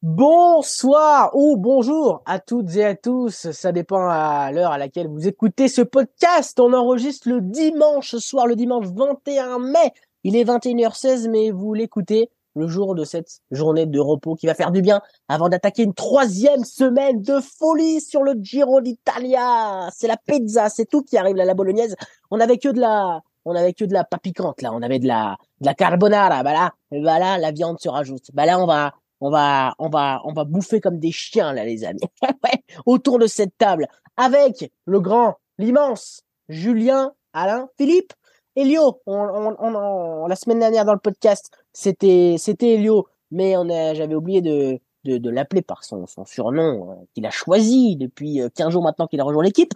Bonsoir ou bonjour à toutes et à tous. Ça dépend à l'heure à laquelle vous écoutez ce podcast. On enregistre le dimanche soir, le dimanche 21 mai. Il est 21h16, mais vous l'écoutez le jour de cette journée de repos qui va faire du bien avant d'attaquer une troisième semaine de folie sur le Giro d'Italia. C'est la pizza, c'est tout qui arrive là, la bolognaise. On avait que de la, on avait que de la pas piquante là, on avait de la, de la carbonara. Bah là, bah là, la viande se rajoute. Bah là, on va, on va, on va, on va bouffer comme des chiens là, les amis. Autour de cette table, avec le grand, l'immense Julien, Alain, Philippe, Elio. On, on, on, la semaine dernière dans le podcast, c'était, c'était Elio, mais on a, j'avais oublié de, de, l'appeler par son, son surnom euh, qu'il a choisi depuis 15 euh, jours maintenant qu'il a rejoint l'équipe.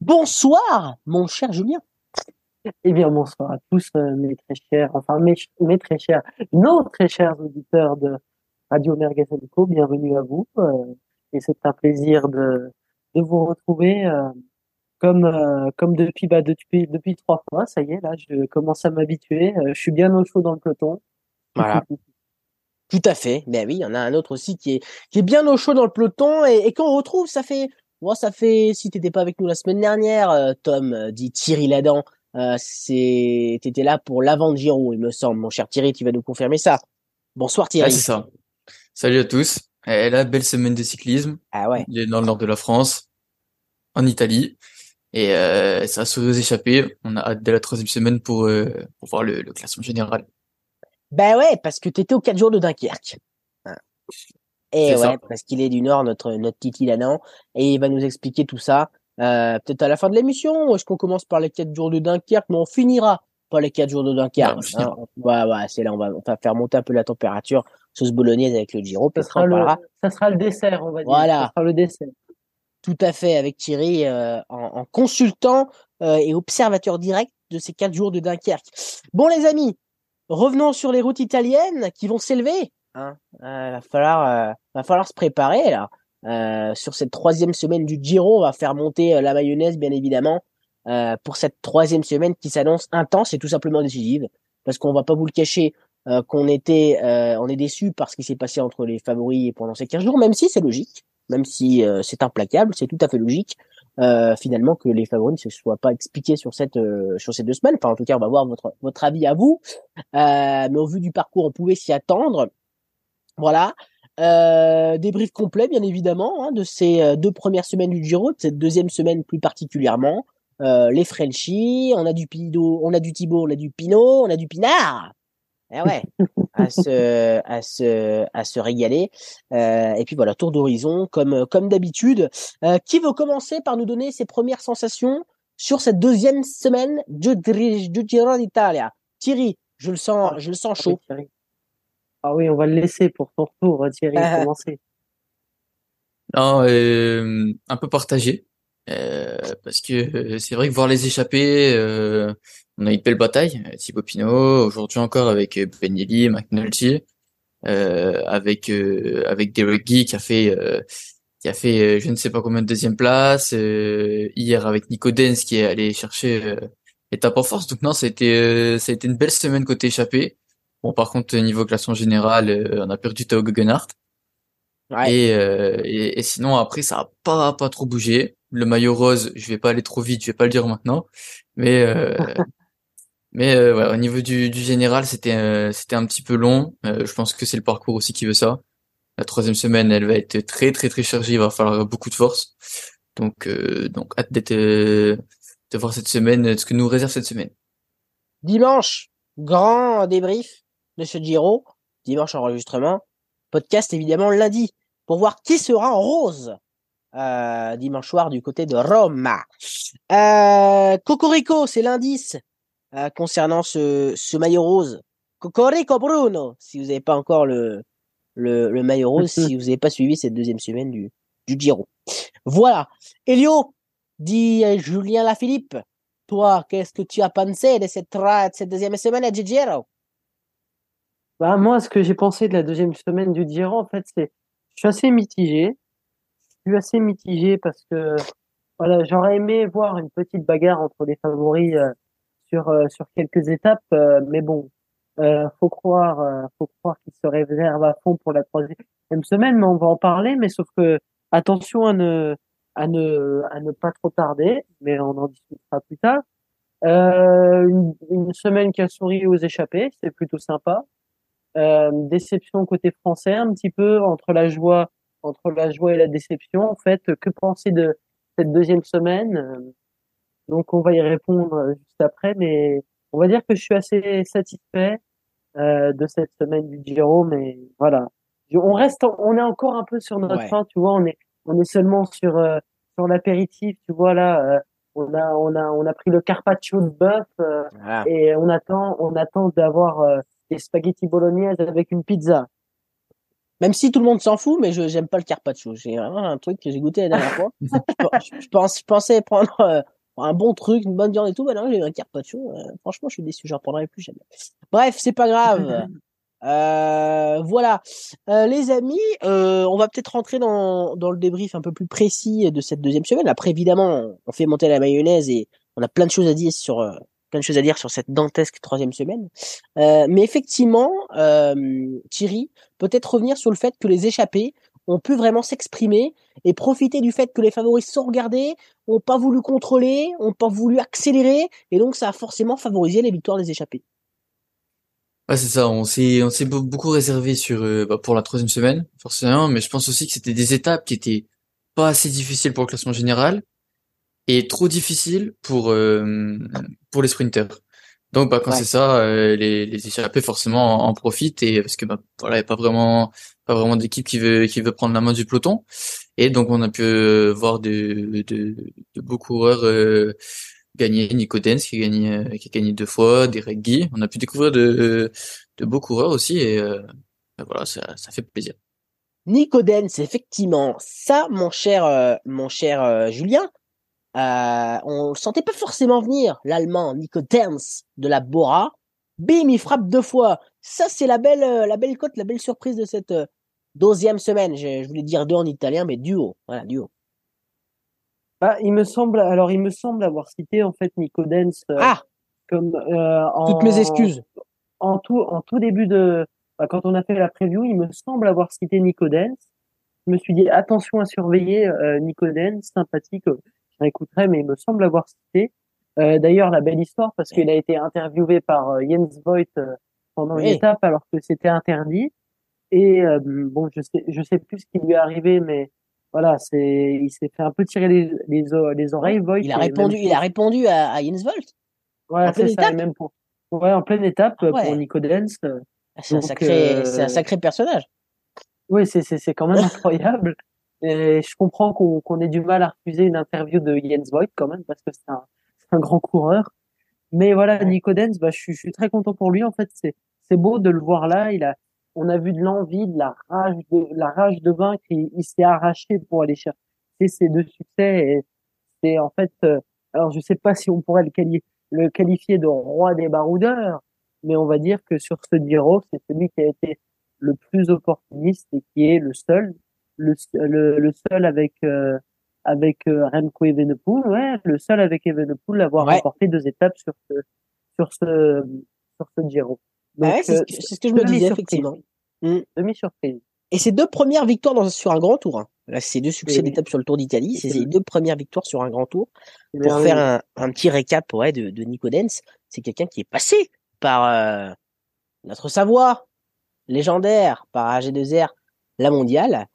Bonsoir, mon cher Julien. Eh bien, bonsoir à tous, euh, mes très chers, enfin, mes, mes très chers, nos très chers auditeurs de Radio Mergasanico. Bienvenue à vous. Euh, et c'est un plaisir de, de vous retrouver, euh, comme, euh, comme depuis, bah, depuis, depuis trois fois. Ça y est, là, je commence à m'habituer. je suis bien au chaud dans le peloton. Voilà. Tout à fait. Ben oui, il y en a un autre aussi qui est, qui est bien au chaud dans le peloton. Et, et quand on retrouve, ça fait, moi, ça fait, si t'étais pas avec nous la semaine dernière, Tom, dit Thierry Ladan, euh, c'est, t'étais là pour l'avant de Giro, il me semble. Mon cher Thierry, tu vas nous confirmer ça. Bonsoir Thierry. c'est ça. Salut à tous. Et là, belle semaine de cyclisme. Ah ouais. Il est dans le nord de la France, en Italie. Et euh, ça a se échapper. On a hâte de la troisième semaine pour, euh, pour voir le, classement général. Ben ouais, parce que t'étais aux quatre jours de Dunkerque. Et ouais, parce qu'il est du Nord, notre notre Titi Lanan, et il va nous expliquer tout ça. Euh, peut-être à la fin de l'émission, est-ce qu'on commence par les quatre jours de Dunkerque, mais on finira par les quatre jours de Dunkerque. Hein. ouais, ouais, c'est là, on va, on va faire monter un peu la température, sauce bolognaise avec le Giro. Ça sera, le, ça sera le dessert, on va dire. Voilà. Ça sera le dessert. Tout à fait, avec Thierry euh, en, en, consultant euh, et observateur direct de ces quatre jours de Dunkerque. Bon, les amis, revenons sur les routes italiennes qui vont s'élever. Hein. Euh, va falloir, va falloir se préparer là. Euh, sur cette troisième semaine du Giro. On va faire monter euh, la mayonnaise, bien évidemment, euh, pour cette troisième semaine qui s'annonce intense et tout simplement décisive. Parce qu'on va pas vous le cacher, qu'on était, on est déçu par ce qui s'est passé entre les favoris pendant ces 15 jours, même si c'est logique, même si c'est implacable, c'est tout à fait logique. finalement que les favoris ne se soient pas expliqués sur cette sur ces deux semaines. Enfin, en tout cas, on va voir votre votre avis à vous. mais au vu du parcours, on pouvait s'y attendre. Voilà. Euh, débrief complet, bien évidemment, hein, de ces euh, deux premières semaines du Giro, de cette deuxième semaine plus particulièrement. Euh, les Frenchies, on a du Pido, on a du Thibaut, on a du Pinot, on a du Pinard. Eh ouais, à se, à se, à se régaler. Euh, et puis voilà, tour d'horizon, comme, comme d'habitude. Euh, qui veut commencer par nous donner ses premières sensations sur cette deuxième semaine du, du Giro d'Italia? Thierry, je le sens, je le sens chaud. Ah oui, on va le laisser pour ton retour, Thierry, ah. commencer. Non, euh, un peu partagé. Euh, parce que euh, c'est vrai que voir les échapper, euh, on a eu une belle bataille. Thibaut Pinot, aujourd'hui encore avec Benelli, McNulty, avec avec Derek Guy qui a fait qui a fait je ne sais pas combien de deuxième place. hier avec Nico Dens qui est allé chercher étape en force. Donc non, ça a été ça a été une belle semaine côté échappé. Bon, par contre, niveau classement général, euh, on a perdu Tao Guggenhardt. Ouais. Euh, et, et, sinon, après, ça a pas, pas trop bougé. Le maillot rose, je vais pas aller trop vite, je vais pas le dire maintenant. Mais, euh, mais ouais, au niveau du, du général, c'était, c'était un petit peu long. je pense que c'est le parcours aussi qui veut ça. La troisième semaine, elle va être très, très, très chargée. Il va falloir beaucoup de force. Donc, donc, hâte d'être, de voir cette semaine, ce que nous réserve cette semaine. Dimanche, grand débrief de ce Giro, dimanche enregistrement, podcast évidemment lundi, pour voir qui sera en rose euh, dimanche soir du côté de Rome. Euh, Cocorico, c'est l'indice euh, concernant ce, ce maillot rose. Cocorico Bruno, si vous n'avez pas encore le, le, le maillot rose, si vous n'avez pas suivi cette deuxième semaine du, du Giro. Voilà. Elio, dit Julien Lafilippe, toi, qu'est-ce que tu as pensé de cette, cette deuxième semaine du Giro? Bah, moi, ce que j'ai pensé de la deuxième semaine du Giro, en fait, c'est, je suis assez mitigé. Suis assez mitigé parce que, voilà, j'aurais aimé voir une petite bagarre entre les favoris euh, sur euh, sur quelques étapes, euh, mais bon, faut croire, faut croire qu'ils se réservent à fond pour la troisième. semaine, mais on va en parler. Mais sauf que attention à ne à ne à ne pas trop tarder, mais on en discutera plus tard. Une, une, semaine qui a souri aux échappés, c'est plutôt sympa. Déception côté français, un petit peu entre la joie entre la joie et la déception. En fait, que penser de cette deuxième semaine? Donc, on va y répondre juste après, mais on va dire que je suis assez satisfait euh, de cette semaine du Giro, mais voilà, on reste, on est encore un peu sur notre fin, tu vois, on est, on est seulement sur euh, sur l'apéritif, tu vois là, euh, on a, on a, on a pris le carpaccio de bœuf euh, et on attend, on attend d'avoir des spaghettis bolognaise avec une pizza. Même si tout le monde s'en fout, mais je j'aime pas le carpaccio. C'est un truc que j'ai goûté la dernière fois. je, pense, je pensais prendre un bon truc, une bonne viande et tout. Bah non, j'ai un carpaccio. franchement, je suis déçu. J'en prendrai plus jamais. Bref, c'est pas grave. Euh, voilà, euh, les amis, euh, on va peut-être rentrer dans, dans le débrief un peu plus précis de cette deuxième semaine. Après, évidemment, on fait monter la mayonnaise et on a plein de choses à dire sur euh, plein de choses à dire sur cette dantesque troisième semaine. Euh, mais effectivement, Thierry, peut-être revenir sur le fait que les échappés ont pu vraiment s'exprimer et profiter du fait que les favoris sont regardés, ont pas voulu contrôler, ont pas voulu accélérer, et donc ça a forcément favorisé les victoires des échappés. Ouais, c'est ça. On s'est, on s'est beaucoup réservé sur euh, bah, pour la troisième semaine, forcément. Mais je pense aussi que c'était des étapes qui étaient pas assez difficiles pour le classement général et trop difficiles pour euh, pour les sprinters. Donc, bah, quand c'est ça, euh, les, les échappés forcément en, profitent et parce que bah, voilà, y a pas vraiment pas vraiment d'équipe qui veut qui veut prendre la main du peloton. Et donc, on a pu voir de de, de beaux coureurs gagné Nico Dens qui a gagné, euh, qui a gagné deux fois, Derek Guy. On a pu découvrir de, de beaux coureurs aussi et euh, ben voilà, ça, ça fait plaisir. Nico Dens, effectivement, ça, mon cher, euh, mon cher Julien, euh, on le sentait pas forcément venir. L'Allemand Nico Dens de la Bora, bim, il frappe deux fois. Ça, c'est la belle, la belle cote, la belle surprise de cette deuxième semaine. Je, je voulais dire deux en italien, mais duo. Voilà, duo. Ah, il me semble, alors il me semble avoir cité en fait Nico Dens euh, ah comme euh, en, toutes mes excuses. En tout, en tout début de, bah, quand on a fait la preview, il me semble avoir cité Nico Dens. Je me suis dit attention à surveiller euh, Nico Dens, sympathique. Euh, J'écouterai, mais il me semble avoir cité. Euh, D'ailleurs, la belle histoire parce qu'il a été interviewé par euh, Jens Voigt pendant une étape alors que c'était interdit. Et bon, je sais, je sais plus ce qui lui est arrivé, mais voilà, c'est, il s'est fait un peu tirer les, les, les oreilles. Voigt, il a répondu, il a répondu à, à Jens Volt. Ouais, c'est ça, même pour, ouais, en pleine étape ah pour Nico Dens. Ah, c'est un sacré, euh, c'est un sacré personnage. Oui, c'est quand même incroyable. Et je comprends qu'on, qu'on ait du mal à refuser une interview de Jens Voigt quand même parce que c'est un, un grand coureur. Mais voilà, Nico Dens, bah, je suis, je suis très content pour lui. En fait, c'est, c'est beau de le voir là. Il a, on a vu de l'envie, de la rage de la rage de vaincre. Il, il s'est arraché pour aller chercher ces deux succès. Et c'est en fait, euh, alors je sais pas si on pourrait le qualifier, le qualifier de roi des baroudeurs, mais on va dire que sur ce Giro, c'est celui qui a été le plus opportuniste et qui est le seul, le, le, seul avec euh, avec euh, Remco Evenepoel, ouais, le seul avec Evenepoel à avoir remporté deux étapes sur ce sur ce sur ce Giro. Donc, c'est ce, que je me disais, effectivement. Mmh. Demi-surprise. Et ses deux premières victoires dans, sur un grand tour. Hein. Là, c'est deux succès d'étape sur le Tour d'Italie. C'est ses deux premières victoires sur un grand tour. Pour faire un, un, petit récap ouais, de, de Nico Dens, c'est quelqu'un qui est passé par euh, notre Savoie, légendaire, par AG2R, la mondiale.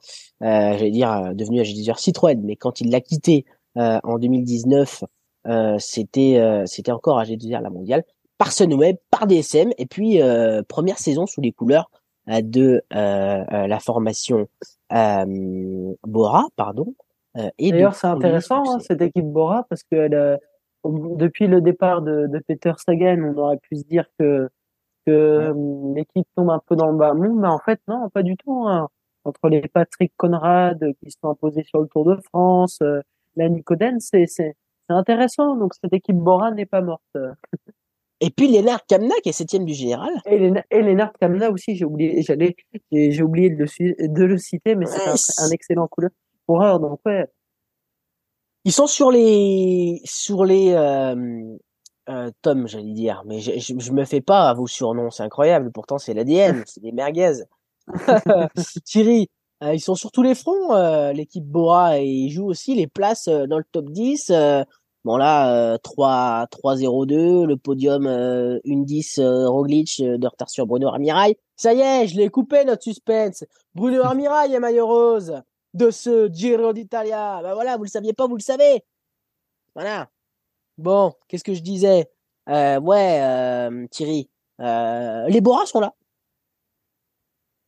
Euh, J'allais dire euh, devenu AG2R Citroën, mais quand il l'a quitté euh, en 2019, euh, c'était euh, c'était encore AG2R la mondiale par Sunweb, par DSM, et puis euh, première saison sous les couleurs euh, de euh, la formation Bora, pardon. et D'ailleurs, c'est intéressant hein, cette équipe Bora parce que depuis le départ de, de, Peter Sagan, on aurait pu se dire que que l'équipe tombe un peu dans le bas monde, mais en fait non, pas du tout. Hein. Entre les Patrick Conrad qui sont imposés sur le Tour de France, la Nicoden, c'est intéressant. Donc cette équipe Bora n'est pas morte. Et puis Lennart Kamna qui est septième du général. Et, Lennart Kamna aussi, j'ai oublié, j'allais, j'ai oublié de le, de le citer, mais c'est un, excellent couleur coureur. Donc ouais. Ils sont sur les sur les euh, euh, Tom, j'allais dire, mais je, je, me fais pas à vos surnoms, c'est incroyable. Pourtant c'est l'ADN, c'est des merguez. Thierry, Euh, ils sont sur tous les fronts, euh, l'équipe Bora, et ils jouent aussi les places euh, dans le top 10. Euh, bon là, 3 3-0-2, le podium euh, une 10 Roglic de retard sur Bruno Armirail. Ça y est, je l'ai coupé notre suspense. Bruno Armirail est maillot rose de ce Giro d'Italia. Ben voilà, vous le saviez pas, vous le savez. Voilà. Bon, qu'est-ce que je disais? Ouais, Thierry, les Bora sont là.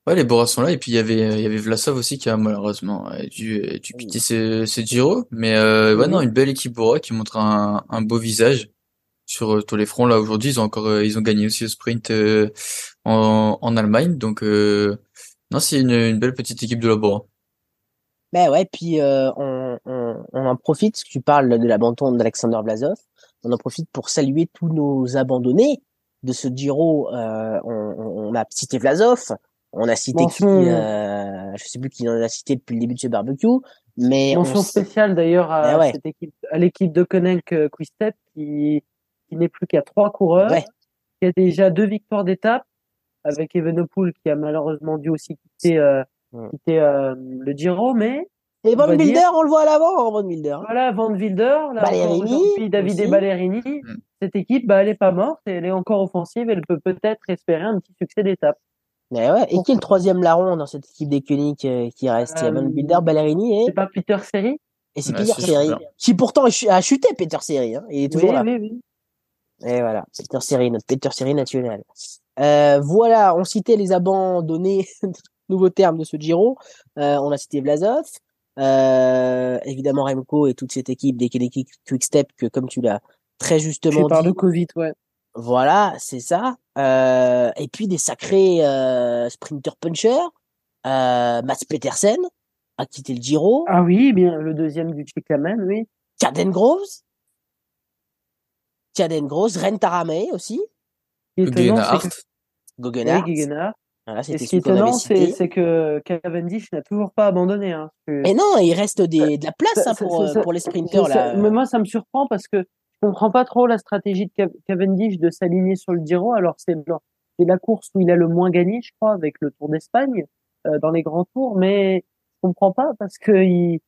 Ouais, les Boras sont là et puis il y avait il y avait Vlasov aussi qui a malheureusement euh, dû, euh, dû quitter ce, ce Giro, mais euh, ouais non une belle équipe Bora qui montre un, un beau visage sur euh, tous les fronts. Là aujourd'hui ils ont encore ils ont gagné aussi au sprint en, en Allemagne. Donc non c'est une, une belle petite équipe de la Bora. Ben ouais puis on, on, on en profite parce que tu parles de l'abandon d'Alexander Vlasov. On en profite pour saluer tous nos abandonnés de ce Giro on, on a cité Vlasov on a cité qui, euh, je sais plus qui en a cité depuis le début de ce barbecue, mais mention spéciale d'ailleurs à Ah ouais. cette équipe, à l'équipe de Koneck euh, Quick-Step qui, qui n'est plus qu'à trois coureurs, Ouais. qui a déjà deux victoires d'étape avec Evenepoel qui a malheureusement dû aussi quitter, euh, Ouais. quitter euh, le Giro, mais et Van va Wilder, dire- on le voit à l'avant, hein, Van Wilder. voilà, Van Wilder, là Ballerini David aussi. et Ballerini, Mm. cette équipe, bah, elle est pas morte, et elle est encore offensive, elle peut peut-être espérer un petit succès d'étape. Mais ouais. Et qui est le troisième larron dans cette équipe des Koenig euh, qui reste? Il y a Van Euh, Ballerini et, C'est pas Peter Seri et c'est Ouais, Peter Seri, qui pourtant a chu- a chuté Peter Seri. Hein. Il est toujours oui, là. oui, oui. Et voilà, Peter Seri, notre Peter Seri national. Euh, voilà, on citait les abandonnés, nouveau terme de ce Giro. Euh, on a cité Vlasov, euh, évidemment Remco et toute cette équipe des Kentucky Quick Step que, comme tu l'as très justement Tu parles dit, de Covid, ouais. Voilà, c'est ça. Euh, et puis des sacrés euh, sprinter puncher. Euh, Mats Petersen a quitté le Giro. Ah oui, bien, le deuxième du Chiclamen, oui. Caden Groves. Caden Groves, Ren Taramei aussi. Ce qui est étonnant, c'est Gegenhardt. que- Guggenhardt. oui, Gegenhardt. Voilà, Et ce qui est étonnant, c'est que Cavendish n'a toujours pas abandonné. Hein, Et non, il reste des, de la place Ça- hein, ça- pour, ça- euh, pour les sprinters. ça- là. Mais moi, ça me surprend parce que comprends pas trop la stratégie de Cav- Cavendish de s'aligner sur le Giro. Alors, c'est la course où il a le moins gagné, je crois, avec le Tour d'Espagne, euh, dans les grands tours. Mais je comprends pas parce que il,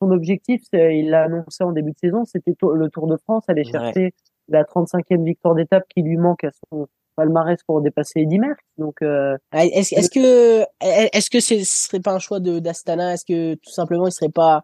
son objectif, il l'a annoncé en début de saison, c'était le Tour de France, aller Ouais. chercher la 35e victoire d'étape qui lui manque à son palmarès pour dépasser Eddy Merckx. Donc, euh, Est-ce que est-ce que ce serait pas un choix de d'Astana? Est-ce que tout simplement il serait pas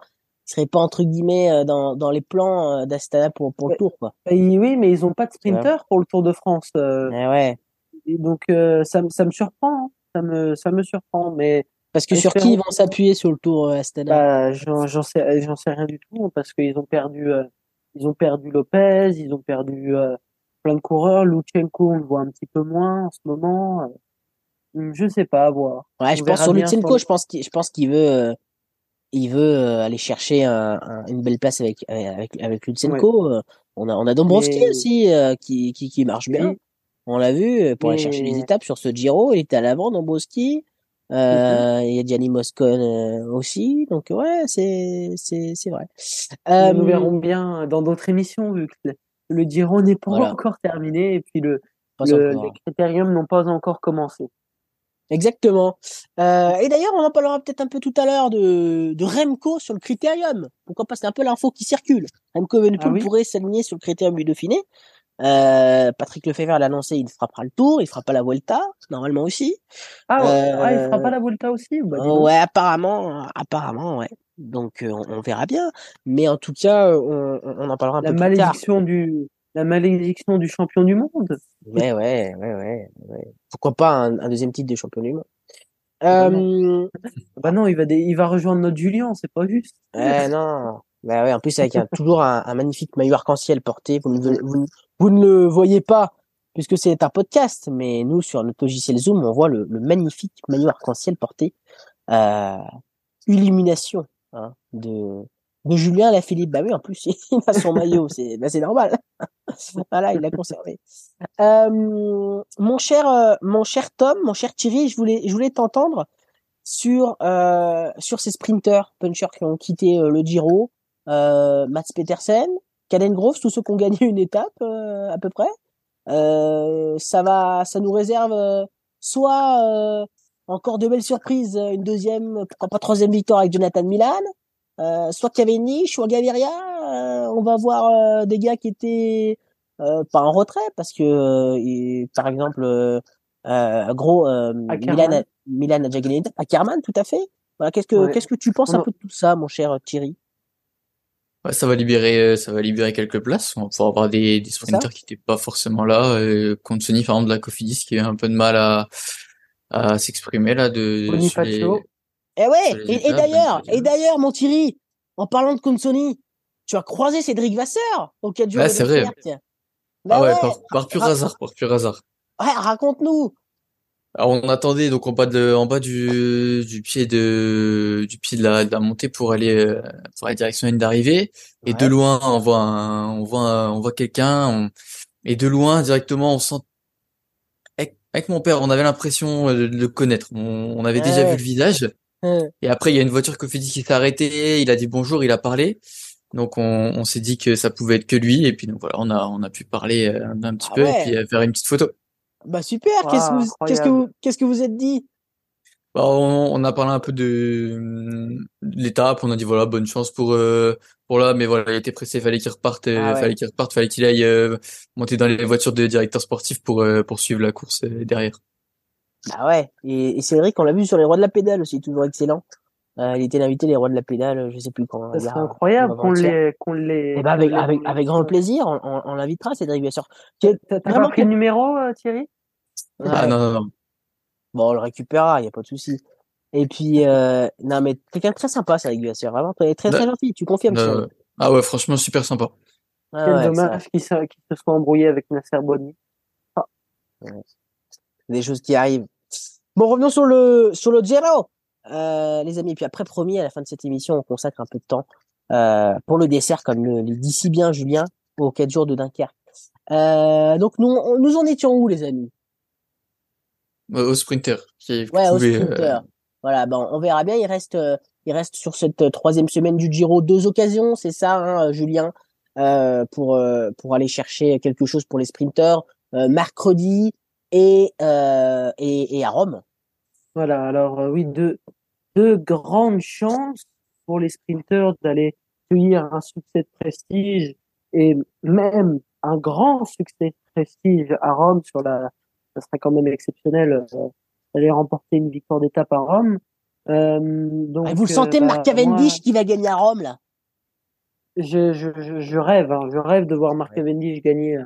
serait pas entre guillemets euh, dans, dans les plans euh, d'Astana pour pour le Ouais. tour quoi et oui, mais ils ont pas de sprinter pour le Tour de France. euh, Eh ouais. Et donc euh, ça, me- ça me surprend, hein. ça me ça me surprend, mais Parce que sur qui ils vont s'appuyer sur le tour euh, Astana? Bah, j'en j'en sais j'en sais rien du tout parce qu'ils ont perdu euh, ils ont perdu Lopez, ils ont perdu euh, plein de coureurs, Lutsenko on le voit un petit peu moins en ce moment. je sais pas, à voir. Ouais, je pense sur Lutsenko, je pense qu'il je pense qu'il veut euh, il veut euh, aller chercher un, un- une belle place avec avec avec Lutsenko. Euh, On a on a Dombrovski Mais- aussi euh, qui, qui qui marche bien. On l'a vu euh, pour aller chercher les étapes sur ce Giro, il était à l'avant Dombrovski. Euh, il y a Gianni Moscon euh, aussi, donc ouais, c'est c'est c'est vrai. Mais nous Euh, verrons bien dans d'autres émissions vu que le, Giro n'est pas Voilà. encore terminé et puis le, le- les critériums n'ont pas encore commencé. Exactement. Euh, et d'ailleurs, on en parlera peut-être un peu tout à l'heure de, de Remco sur le critérium. Pourquoi pas C'est un peu l'info qui circule. Remco Evenepoel Ah oui pourrait s'aligner sur le critérium du Dauphiné. Euh, Patrick Lefebvre l'a annoncé, il frappera le Tour, il fera pas la Vuelta, normalement aussi. Ah, ouais. Euh, ah, il fera pas la Volta aussi bah, ouais, apparemment, apparemment, ouais. Donc euh, on, on verra bien. Mais en tout cas, euh, on, on en parlera un La peu plus tard. malédiction du la malédiction du champion du monde. Ouais, ouais, ouais, ouais, ouais. Pourquoi pas un, un deuxième titre de champion du monde. Euh, Bah non, il va il va rejoindre notre Julien, c'est pas juste. Ouais, non. Bah ouais, en plus, avec un, toujours un, un magnifique maillot arc-en-ciel porté. Vous ne, vous, vous ne le voyez pas puisque c'est un podcast, mais nous, sur notre logiciel Zoom, on voit le, le magnifique maillot arc-en-ciel porté. Euh, illumination hein, de, de Julien Lafilippe. Bah oui, en plus, il a son maillot, c'est bah normal. voilà, il l'a conservé. Euh, mon cher, euh, mon cher Tom, mon cher Thierry, je voulais, je voulais t'entendre sur euh, sur ces sprinters punchers qui ont quitté euh, le Giro, euh, Mats Petersen, Caden Groves, tous ceux qui ont gagné une étape euh, à peu près. Ça va, ça nous réserve soit encore de belles surprises, une deuxième, pourquoi pas troisième victoire avec Jonathan Milan, euh, soit Cavani, soit Gaviria. Euh, on va voir euh, des gars qui étaient euh, pas en retrait parce que, par exemple, gros Milan, a, Milan a déjà gagné Ackerman, tout à fait. Voilà, qu'est-ce que qu'est-ce que tu penses un peu de tout ça, mon cher Thierry? Ouais, ça va libérer, ça va libérer quelques places. On va pouvoir avoir des, des sprinters qui n'étaient pas forcément là. Euh, contre Sony, par exemple, de la Cofidis, qui a un peu de mal à, à s'exprimer là de. Sur les, eh ouais, et, d'ailleurs, et d'ailleurs, mon Thierry, en parlant de Consoni, tu as croisé Cédric Vasseur au 4 jours ouais, c'est vrai. Bah ah ouais, par, pur hasard, par pur hasard. Ouais, raconte-nous. Alors on attendait donc en bas de, en bas du, du pied de, du pied de la, de la montée pour aller euh, pour la direction d'arrivée. Et de loin, on voit un, on voit, on voit quelqu'un. Et de loin, directement, on sent. Avec, mon père, on avait l'impression de le connaître. On, avait déjà vu le visage. Et après, il y a une voiture Cofidis qui s'est arrêtée. Il a dit bonjour, il a parlé. Donc on, on s'est dit que ça pouvait être que lui. Et puis donc voilà, on a, on a pu parler euh, un, petit ah peu et puis euh, faire une petite photo. Bah super. qu'est-ce que vous, qu'est-ce que vous, qu'est-ce que vous êtes dit? Bah, on, on, a parlé un peu de, l'étape. On a dit voilà, bonne chance pour euh, pour là, mais voilà, il était pressé, fallait qu'il reparte, ah fallait qu'il reparte, fallait qu'il aille monter dans les voitures de directeur sportif pour poursuivre la course derrière. Bah ouais, et, et Cédric, on l'a vu sur les rois de la pédale aussi, toujours excellent. Euh, il était invité les rois de la pédale, je sais plus quand. C'est incroyable qu'on les, qu'on les. Eh ben avec, avec, avec grand plaisir, on, on, on l'invitera, Cédric, bien sûr. T'as pas pris le numéro, euh, Thierry? Ah non, non, non. Bon, on le récupérera, y a pas de souci. Et puis, euh, non, mais quelqu'un de très sympa, Cédric, bien sûr. Vraiment, très, très, très gentil. Tu confirmes, Ah ouais, franchement, super sympa. Quel dommage qu'il se, se soit embrouillé avec Nasser Boni. Ah. Des choses qui arrivent. Bon, revenons sur le, sur le Giro. Euh, les amis. Et puis après, promis, à la fin de cette émission, on consacre un peu de temps euh, pour le dessert, comme le, dit si bien Julien, aux 4 jours de Dunkerque. Euh, donc, nous, nous en étions où, les amis? Au sprinter. ouais, au sprinter. Voilà, bon, on verra bien. Il reste, il reste sur cette troisième semaine du Giro deux occasions, c'est ça, hein, Julien, pour pour aller chercher quelque chose pour les sprinters. mercredi et, et et à Rome. Voilà, alors oui, deux, de grandes chances pour les sprinteurs d'aller cueillir un succès de prestige et même un grand succès de prestige à Rome sur la, ça serait quand même exceptionnel euh, d'aller remporter une victoire d'étape à Rome. Euh, donc, ah, vous le sentez, euh, Marc bah, Cavendish qui va gagner à Rome là? Je, je, je, rêve, hein, je rêve de voir Marc Cavendish gagner euh,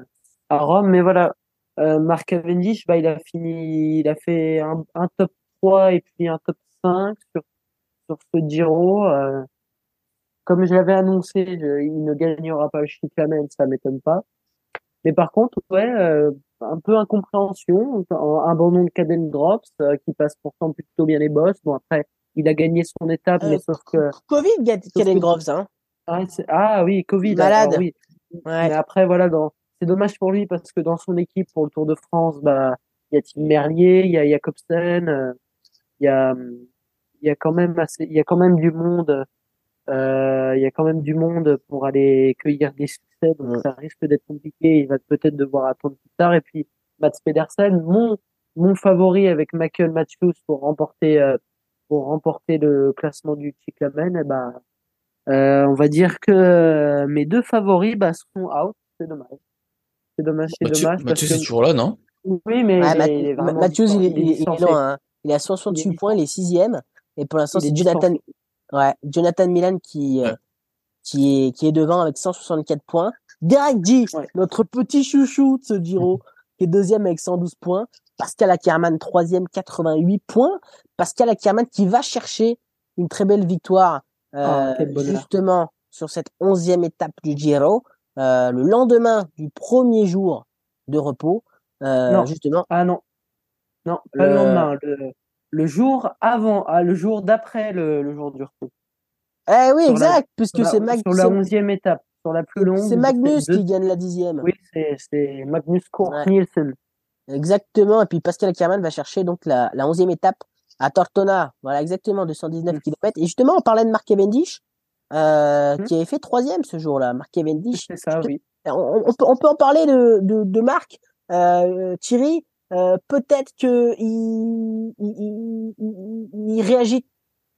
à Rome, mais voilà, euh, Marc Cavendish, bah, il a fini, il a fait un, un top 3 et puis un top 5 sur, sur ce Giro. Euh, comme je l'avais annoncé, il ne gagnera pas le Cyclamen, ça m'étonne pas. Mais par contre, ouais, euh, un peu incompréhension, un bon nom de Caden Drops euh, qui passe pourtant plutôt bien les bosses. Bon après, il a gagné son étape, mais sauf que Covid, Caden Drops, hein. Ah, ah, oui, Covid. Malade. oui. Ouais. Mais après, voilà, dans... c'est dommage pour lui parce que dans son équipe pour le Tour de France, bah, il y a Tim Merlier, il y a Jacobsen, il y a il y a quand même assez, il y a quand même du monde, euh, il y a quand même du monde pour aller cueillir des succès, donc ça risque d'être compliqué. Il va peut-être devoir attendre plus tard. Et puis Mats Pedersen, mon mon favori avec Michael Matthews pour remporter euh, pour remporter le classement du Cyclamen, eh ben, euh, on va dire que mes deux favoris bah, seront out. C'est dommage. C'est dommage, c'est dommage. Mathieu, c'est toujours là, non? Oui, mais Mathieu, il, il, il, est loin. Hein. Il a 68 points, il est sixième. Et pour l'instant, c'est Jonathan, ouais, Jonathan Milan qui, euh, qui est, qui est devant avec 164 points. Derek G, notre petit chouchou de ce Giro, qui est deuxième avec 112 points. Pascal Ackermann, troisième, 88 points. Pascal Ackermann qui va chercher une très belle victoire, euh, oh, justement, sur cette onzième étape du Giro, euh, le lendemain du premier jour de repos, euh, non. justement. Ah non. Non, pas le, lendemain, le, le jour avant, ah, le jour d'après le, le, jour du repos. Eh oui, exact, puisque c'est Magnus. Sur la onzième étape, sur la plus longue. C'est Magnus qui gagne la dixième. Oui, c'est Magnus Kort Nielsen. Exactement, et puis Pascal Ackermann va chercher donc la, la onzième étape à Tortona. Voilà, exactement, 219 mm. km. Et justement, on parlait de Mark Cavendish, euh, mm. qui avait fait troisième ce jour-là. Mark Cavendish. C'est ça, oui. On, on, peut, on peut en parler de, de, de Marc. Euh, Thierry, euh, peut-être que il, il, il, il, réagit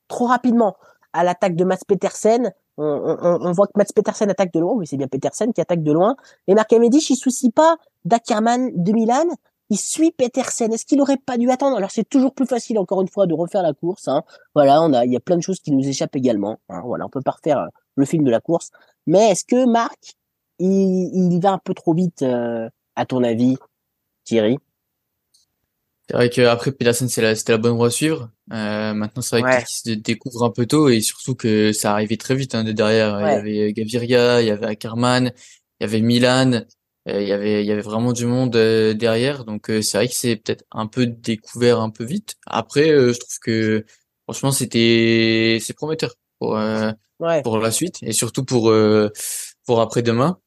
trop rapidement à l'attaque de Mats Petersen. On, on, on, voit que Mats Petersen attaque de loin, oui c'est bien Petersen qui attaque de loin. Et Marc Cavendish, il soucie pas d'Ackerman de Milan, il suit Petersen. Est-ce qu'il aurait pas dû attendre? Alors c'est toujours plus facile encore une fois de refaire la course. Hein. Voilà, on a, il y a plein de choses qui nous échappent également. Hein. Voilà, on peut pas refaire euh, le film de la course. Mais est-ce que Marc, il, il va un peu trop vite, euh, à ton avis, Thierry? C'est vrai qu'après Petersen, c'était la, la bonne voie à suivre. Euh, maintenant, c'est vrai ouais. qu'il se découvre un peu tôt et surtout que ça arrivait très vite hein, de derrière. Ouais. Il y avait Gaviria, il y avait Ackerman, il y avait Milan. Euh, il y avait il y avait vraiment du monde euh, derrière. Donc euh, c'est vrai que c'est peut-être un peu découvert un peu vite. Après je trouve que franchement c'était c'est prometteur pour ouais. pour la suite et surtout pour pour après demain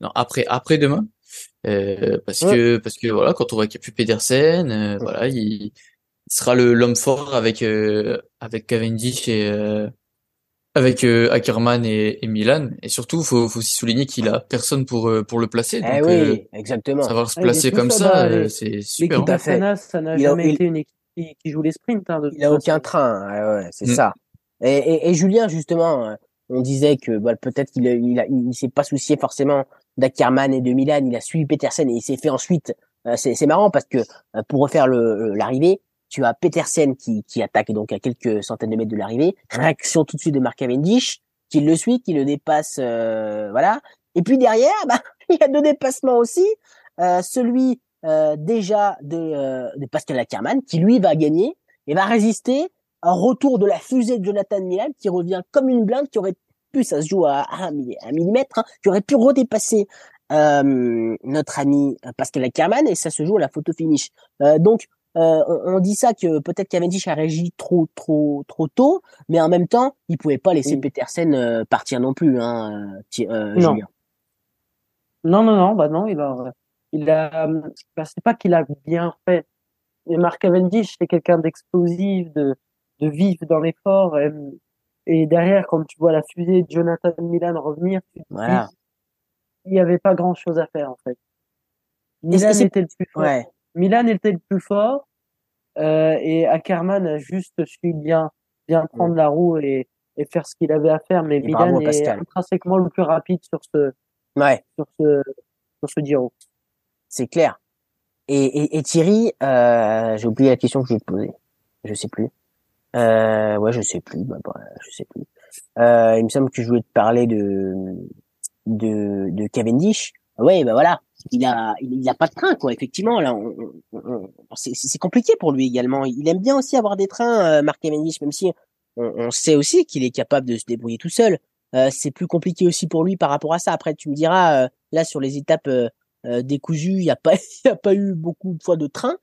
non après après demain parce ouais. que parce que voilà quand on voit qu'il n'y a plus Pedersen voilà il, il sera le l'homme fort avec avec Cavendish et avec euh, Ackerman et, et, Milan. Et surtout faut, faut aussi souligner qu'il a personne pour euh, pour le placer. Eh donc oui, euh, exactement. savoir se placer comme ça euh, c'est super l'équipe hein. ça n'a jamais il, été une équipe qui, qui joue les sprints hein, il a aucun train ouais, ouais c'est mm. ça. Et, et, et, Julien justement on disait que bah, peut-être qu'il il, a, il, s'est pas soucié forcément d'Ackerman et de Milan. Il a suivi Petersen et il s'est fait ensuite c'est marrant parce que pour refaire le l'arrivée tu as Petersen qui, qui attaque donc à quelques centaines de mètres de l'arrivée. Réaction tout de suite de Mark Cavendish, qui le suit, qui le dépasse, euh, voilà. Et puis derrière, bah, il y a deux dépassements aussi. Euh, celui euh, déjà de, euh, de Pascal Ackermann, qui lui va gagner et va résister un retour de la fusée de Jonathan Milan, qui revient comme une blinde, qui aurait pu, ça se joue à, un millimètre, hein, qui aurait pu redépasser euh, notre ami Pascal Ackermann, et ça se joue à la photo finish. donc euh, on, dit ça que peut-être Cavendish a réagi trop trop trop tôt, mais en même temps, il pouvait pas laisser Petersen euh, partir non plus, hein, euh, non. Julien. Non, non, non, bah non, il a, il a, bah, c'est pas qu'il a bien fait. Mais Mark Cavendish, c'est quelqu'un d'explosif, de, de vif dans l'effort. Et, et, derrière, quand tu vois la fusée de Jonathan Milan revenir, voilà. il y avait pas grand chose à faire, en fait. Milan était le plus fort. Ouais. Milan était le plus fort euh, et Ackerman a juste su bien bien prendre la roue et, et faire ce qu'il avait à faire. Mais et Milan est intrinsèquement le plus rapide sur ce ouais. sur ce sur ce Giro. C'est clair. Et, et, et Thierry, euh, j'ai oublié la question que je voulais te poser. Je sais plus. Euh, ouais, je sais plus. Bah, bah, je sais plus. Euh, il me semble que je voulais te parler de de, de Cavendish. Ouais, bah voilà. Il a il, a pas de train quoi effectivement là c'est compliqué pour lui également. Il aime bien aussi avoir des trains euh, Marc Cavendish même si on, on sait aussi qu'il est capable de se débrouiller tout seul. Euh, c'est plus compliqué aussi pour lui par rapport à ça. Après tu me diras euh, là sur les étapes euh, euh décousues il y a pas il a pas eu beaucoup de fois de train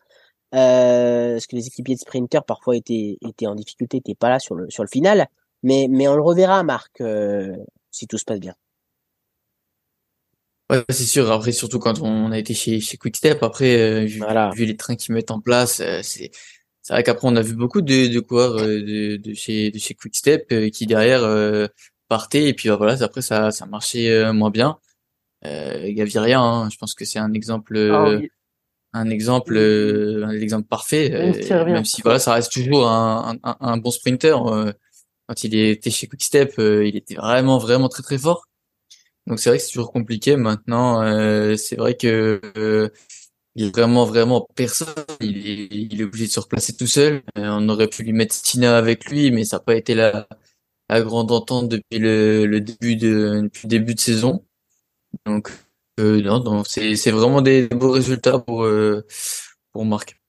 parce que les équipiers de sprinters parfois étaient étaient en difficulté étaient pas là sur le sur le final. Mais mais on le reverra Marc si tout se passe bien Ouais, c'est sûr. Après, surtout quand on a été chez, chez Quickstep, après, euh, vu, voilà. vu, les trains qu'ils mettent en place, euh, c'est c'est vrai qu'après on a vu beaucoup de, de coureurs euh, de, de chez de chez Quickstep euh, qui derrière euh, partaient et puis bah, voilà après ça ça marchait moins bien. Euh, Gaviria, hein, je pense que c'est un exemple ah, oui. un exemple un exemple parfait. même si voilà ça reste toujours un, un, un bon sprinter. quand il était chez Quickstep, il était vraiment vraiment très très fort. Donc c'est vrai que c'est toujours compliqué. Maintenant, euh, c'est vrai que euh, il est vraiment vraiment personne. Il est, il est obligé de se replacer tout seul. Euh, on aurait pu lui mettre Tina avec lui, mais ça n'a pas été la, la grande entente depuis le, le début de depuis le début de saison. Donc euh, non, donc c'est c'est vraiment des beaux résultats pour euh, pour Marc.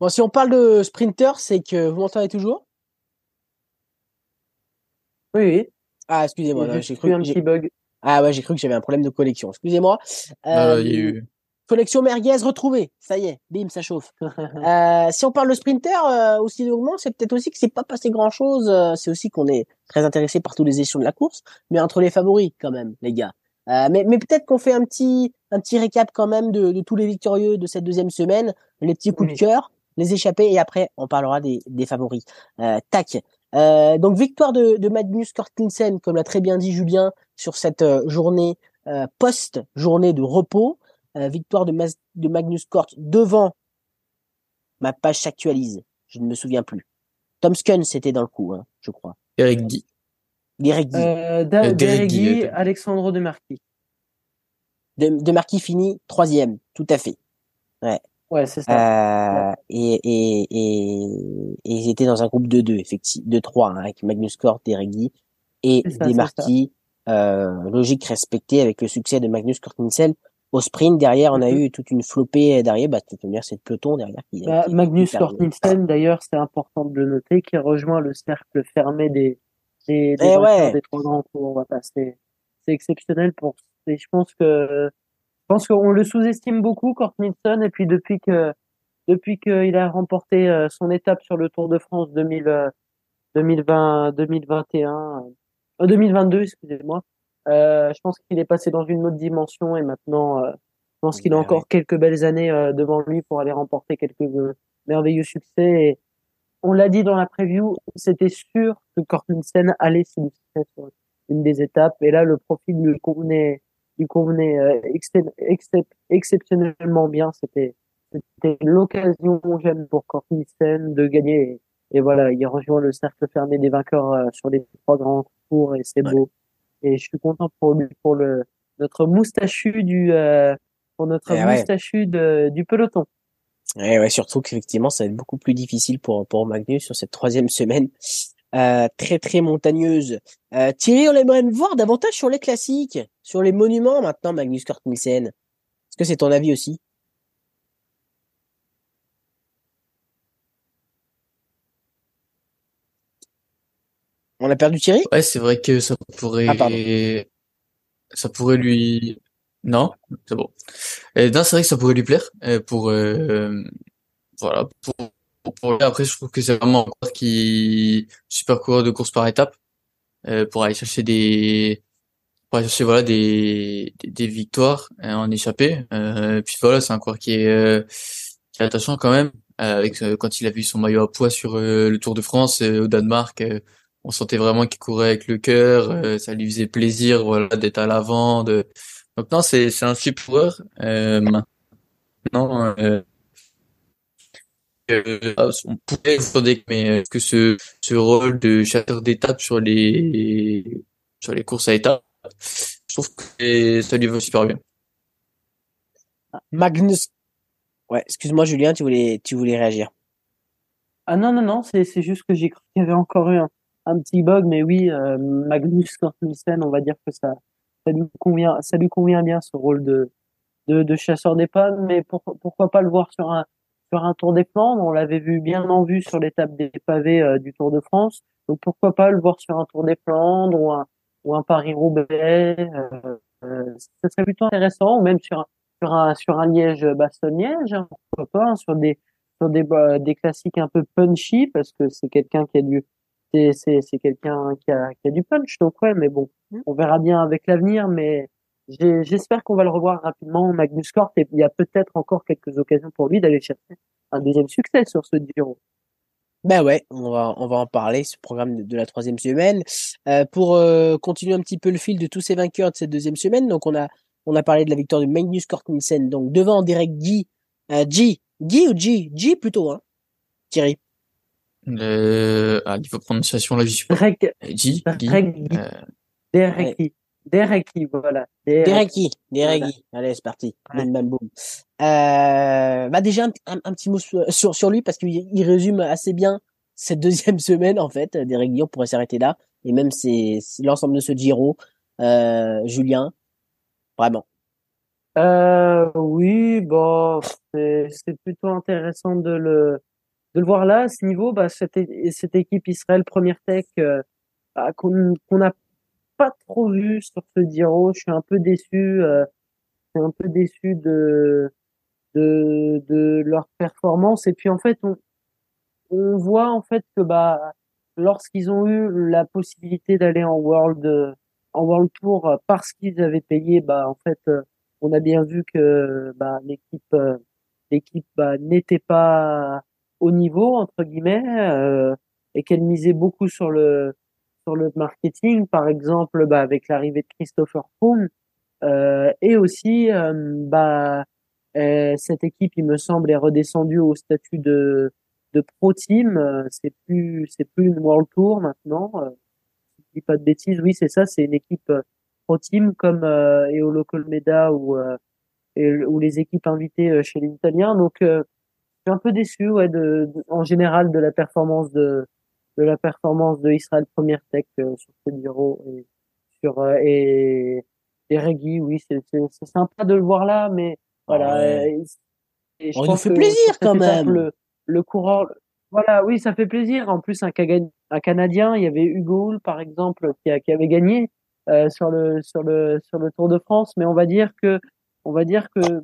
Bon, si on parle de sprinter, c'est que vous m'entendez toujours? Oui, oui. Ah, excusez-moi, j'ai cru un petit bug. Ah ouais, j'ai cru que j'avais un problème de connexion. Excusez-moi. Euh, euh, eu... Connexion merguez retrouvée. Ça y est, bim, ça chauffe. euh, si on parle de sprinter euh, aussi longuement, c'est peut-être aussi que c'est pas passé grand-chose. Euh, c'est aussi qu'on est très intéressé par tous les échelons de la course, mais entre les favoris quand même, les gars. Euh, mais, mais peut-être qu'on fait un petit un petit récap quand même de, de, tous les victorieux de cette deuxième semaine, les petits coups oui. de cœur, les échappés et après on parlera des, des favoris. Euh, tac. Euh, donc victoire de, de Magnus Kortinsen, comme l'a très bien dit Julien, sur cette euh, journée euh, post-journée de repos. euh, victoire de, de Magnus Cort devant. Ma page s'actualise. Je ne me souviens plus. Tom Skun, c'était dans le coup, hein, je crois. Eric Guy. Derek Guy. Euh, Derek Guy, Alexandre Demarquis. De, Demarquis finit troisième, tout à fait. Ouais. Ouais, c'est ça. Euh, et, et, et, et, ils étaient dans un groupe de deux, effectivement, de trois, hein, avec Magnus Cort, Derek Guy et Demarquis. Euh, logique respectée avec le succès de Magnus Cort Nielsen au sprint, derrière, on a mhm. eu toute une flopée derrière. Bah, toute manière, c'est le peloton derrière. Qui, bah, Magnus Nielsen, d'ailleurs, c'est important de le noter, qui rejoint le cercle fermé des des, des, eh des trois grands c'est c'est exceptionnel pour. Et je pense que je pense qu'on le sous-estime beaucoup, Kort Nielsen. Et puis depuis que depuis qu'il a remporté euh, son étape sur le Tour de France 2000, 2020, 2021, 2022, excusez-moi, euh, je pense qu'il est passé dans une autre dimension et maintenant, euh, je pense qu'il a encore quelques belles années euh, devant lui pour aller remporter quelques euh, merveilleux succès. Et on l'a dit dans la preview, c'était sûr que Kortensen allait s'illustrer sur une des étapes. Et là, le profil lui convenait, convenait exceptionnellement bien. C'était c'était l'occasion j'aime pour Kortensen de gagner. Et, voilà, il rejoint le cercle fermé des vainqueurs sur les trois grands tours et c'est beau et je suis content pour lui, pour le notre moustachu du euh, pour notre eh moustachu de, du peloton. Ouais, ouais, surtout qu'effectivement, ça va être beaucoup plus difficile pour pour Magnus sur cette troisième semaine euh, très très montagneuse. Euh, Thierry, on aimerait voir davantage sur les classiques, sur les monuments maintenant, Magnus Kurt Nielsen. Est-ce que c'est ton avis aussi? On a perdu Thierry? Ouais, c'est vrai que ça pourrait, ah, ça pourrait lui, non, c'est bon. Non, c'est vrai que ça pourrait lui plaire euh, pour, euh, voilà, pour, pour, après, je trouve que c'est vraiment un coureur qui super coureur de course par étape euh, pour aller chercher des, pour aller chercher voilà des, des, victoires en échappée. puis voilà, c'est un coureur qui est, qui est attachant quand même. avec quand il a vu son maillot à poids sur le Tour de France au Danemark on sentait vraiment qu'il courait avec le cœur, euh, ça lui faisait plaisir voilà d'être à l'avant de donc non c'est c'est un super euh, maintenant euh, on pourrait mais que ce ce rôle de chasseur d'étape sur les sur les courses à étapes je trouve que ça lui va super bien. Magnus. Ouais excuse-moi Julien tu voulais tu voulais réagir. Ah non non non c'est c'est juste que j'ai cru qu'il y avait encore eu un un petit bug, mais oui, euh, Magnus Nielsen, on va dire que ça, ça lui convient, ça lui convient bien ce rôle de, de, de chasseur d'épingle, mais pourquoi pas le voir sur un, sur un Tour des Flandres. On l'avait vu bien en vue sur l'étape des pavés euh, du Tour de France, donc pourquoi pas le voir sur un Tour des Flandres ou un, ou un Paris-Roubaix euh, euh, Ça serait plutôt intéressant, ou même sur un, sur un, sur un Liège-Bastogne-Liège, hein, pourquoi pas, hein, sur des, sur des, des classiques un peu punchy, parce que c'est quelqu'un qui a du c'est c'est quelqu'un qui a, qui a du punch. Donc ouais mais bon mmh. on verra bien avec l'avenir mais j'espère qu'on va le revoir rapidement Magnus Cort et il y a peut-être encore quelques occasions pour lui d'aller chercher un deuxième succès sur ce Giro. Ben ouais, on va on va en parler ce programme de, la troisième semaine euh, pour euh, continuer un petit peu le fil de tous ces vainqueurs de cette deuxième semaine. Donc on a on a parlé de la victoire de Magnus Cort Nielsen donc devant Derek Guy euh, G Guy ou G G plutôt hein Thierry. Euh, ah, niveau prononciation, là, j'y suis pas. Derek, G, Dereki. Dereki, voilà. Dereki, Dereki. Allez, c'est parti. Boum, boum, boum. Euh, bah, déjà, un, un, petit mot sur, sur lui, parce qu'il il résume assez bien cette deuxième semaine, en fait. Derek on pourrait s'arrêter là. Et même, c'est l'ensemble de ce Giro. Euh, Julien, vraiment. Euh, oui, bon, c'est plutôt intéressant de le, de le voir là, à ce niveau, bah, cette, cette équipe Israël Première Tech euh, bah, qu'on n'a pas trop vu sur ce Giro, je suis un peu déçu. Euh, un peu déçu de, de, leur performance. Et puis en fait, on, on voit en fait que bah lorsqu'ils ont eu la possibilité d'aller en World en World Tour parce qu'ils avaient payé, bah en fait, euh, on a bien vu que bah, l'équipe l'équipe bah, n'était pas haut niveau entre guillemets euh, et qu'elle misait beaucoup sur le sur le marketing par exemple bah, avec l'arrivée de Christopher Froome et aussi, bah, cette équipe, il me semble, est redescendue au statut de de pro team. C'est plus c'est plus une World Tour maintenant. je dis pas de bêtises. Oui, c'est ça. C'est une équipe pro team comme et au Local Meda ou ou les équipes invitées chez les Italiens. Donc je suis un peu déçu ouais, de, en général de la performance de de la performance de Israël Première Tech euh, sur ce Giro et sur euh, et et Reggie, oui, c'est c'est sympa de le voir là, mais voilà. Ah et, On nous fait plaisir quand même. Le, le coureur, voilà, oui, ça fait plaisir. En plus, un, un Canadien, il y avait Hugo par exemple, qui, a, qui avait gagné euh, sur le sur le sur le Tour de France, mais on va dire que on va dire que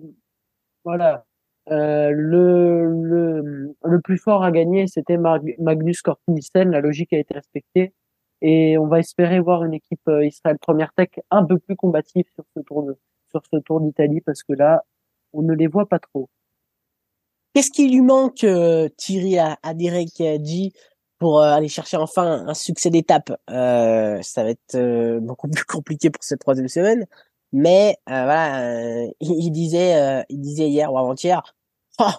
voilà, euh, le, le, le plus fort à gagner, c'était Magnus Cort La logique a été respectée. Et on va espérer voir une équipe euh, Israël Première Tech un peu plus combative sur ce tour de, sur ce tour d'Italie parce que là, on ne les voit pas trop. Qu'est-ce qui lui manque, euh, Thierry, à, à Derek dit pour aller chercher enfin un succès d'étape? Euh, Ça va être beaucoup plus compliqué pour cette troisième semaine. Mais voilà, il, disait, il disait hier ou avant-hier, ah,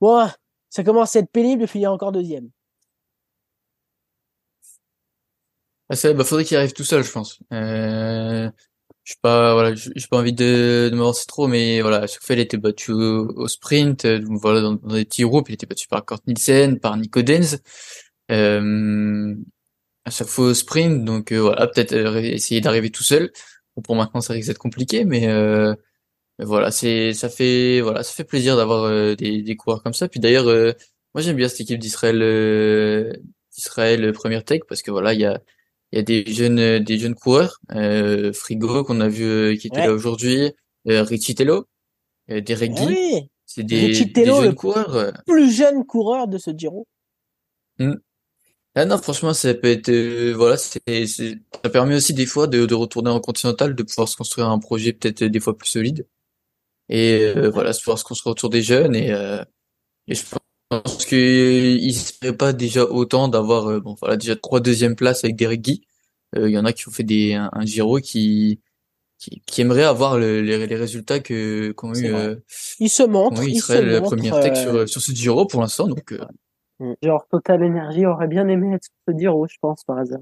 bon, ça commence à être pénible de finir encore deuxième. Ah, ça, bah, faudrait qu'il arrive tout seul, je pense. Euh, je pas, voilà, j'ai pas envie de, de m'avancer trop, mais voilà, chaque fois, il était battu au, sprint, donc voilà, dans, des petits groupes, il était battu par Kurt Nielsen, par Nico Denz, euh, à chaque fois au sprint, donc euh, voilà, peut-être euh, essayer d'arriver tout seul. Bon, pour maintenant, ça risque d'être compliqué, mais euh, voilà, c'est ça fait voilà, ça fait plaisir d'avoir euh, des, des coureurs comme ça. Puis d'ailleurs, euh, moi j'aime bien cette équipe d'Israël euh, d'Israël Première Tech parce que voilà, il y a il y a des jeunes des jeunes coureurs, Frigo qu'on a vu qui était là aujourd'hui, Richie Tello, Derek ah oui. c'est des, des, jeunes coureurs. Plus jeune coureur de ce Giro. Hmm. Ah non, franchement, ça peut être, voilà, c'est, ça permet aussi des fois de, de retourner en continental, de pouvoir se construire un projet peut-être des fois plus solide et euh, voilà, pouvoir se construire autour des jeunes et, euh, et je pense qu'il serait pas déjà autant d'avoir euh, bon voilà déjà trois deuxième places avec Derek Guy. Il y en a qui ont fait des un, Giro qui qui, qui aimerait avoir le, les, les, résultats que qu'ont eu. il se montre. il, serait la première tech sur sur ce Giro pour l'instant donc. Mm. Genre Total Energy aurait bien aimé être sur ce Giro, je pense par hasard.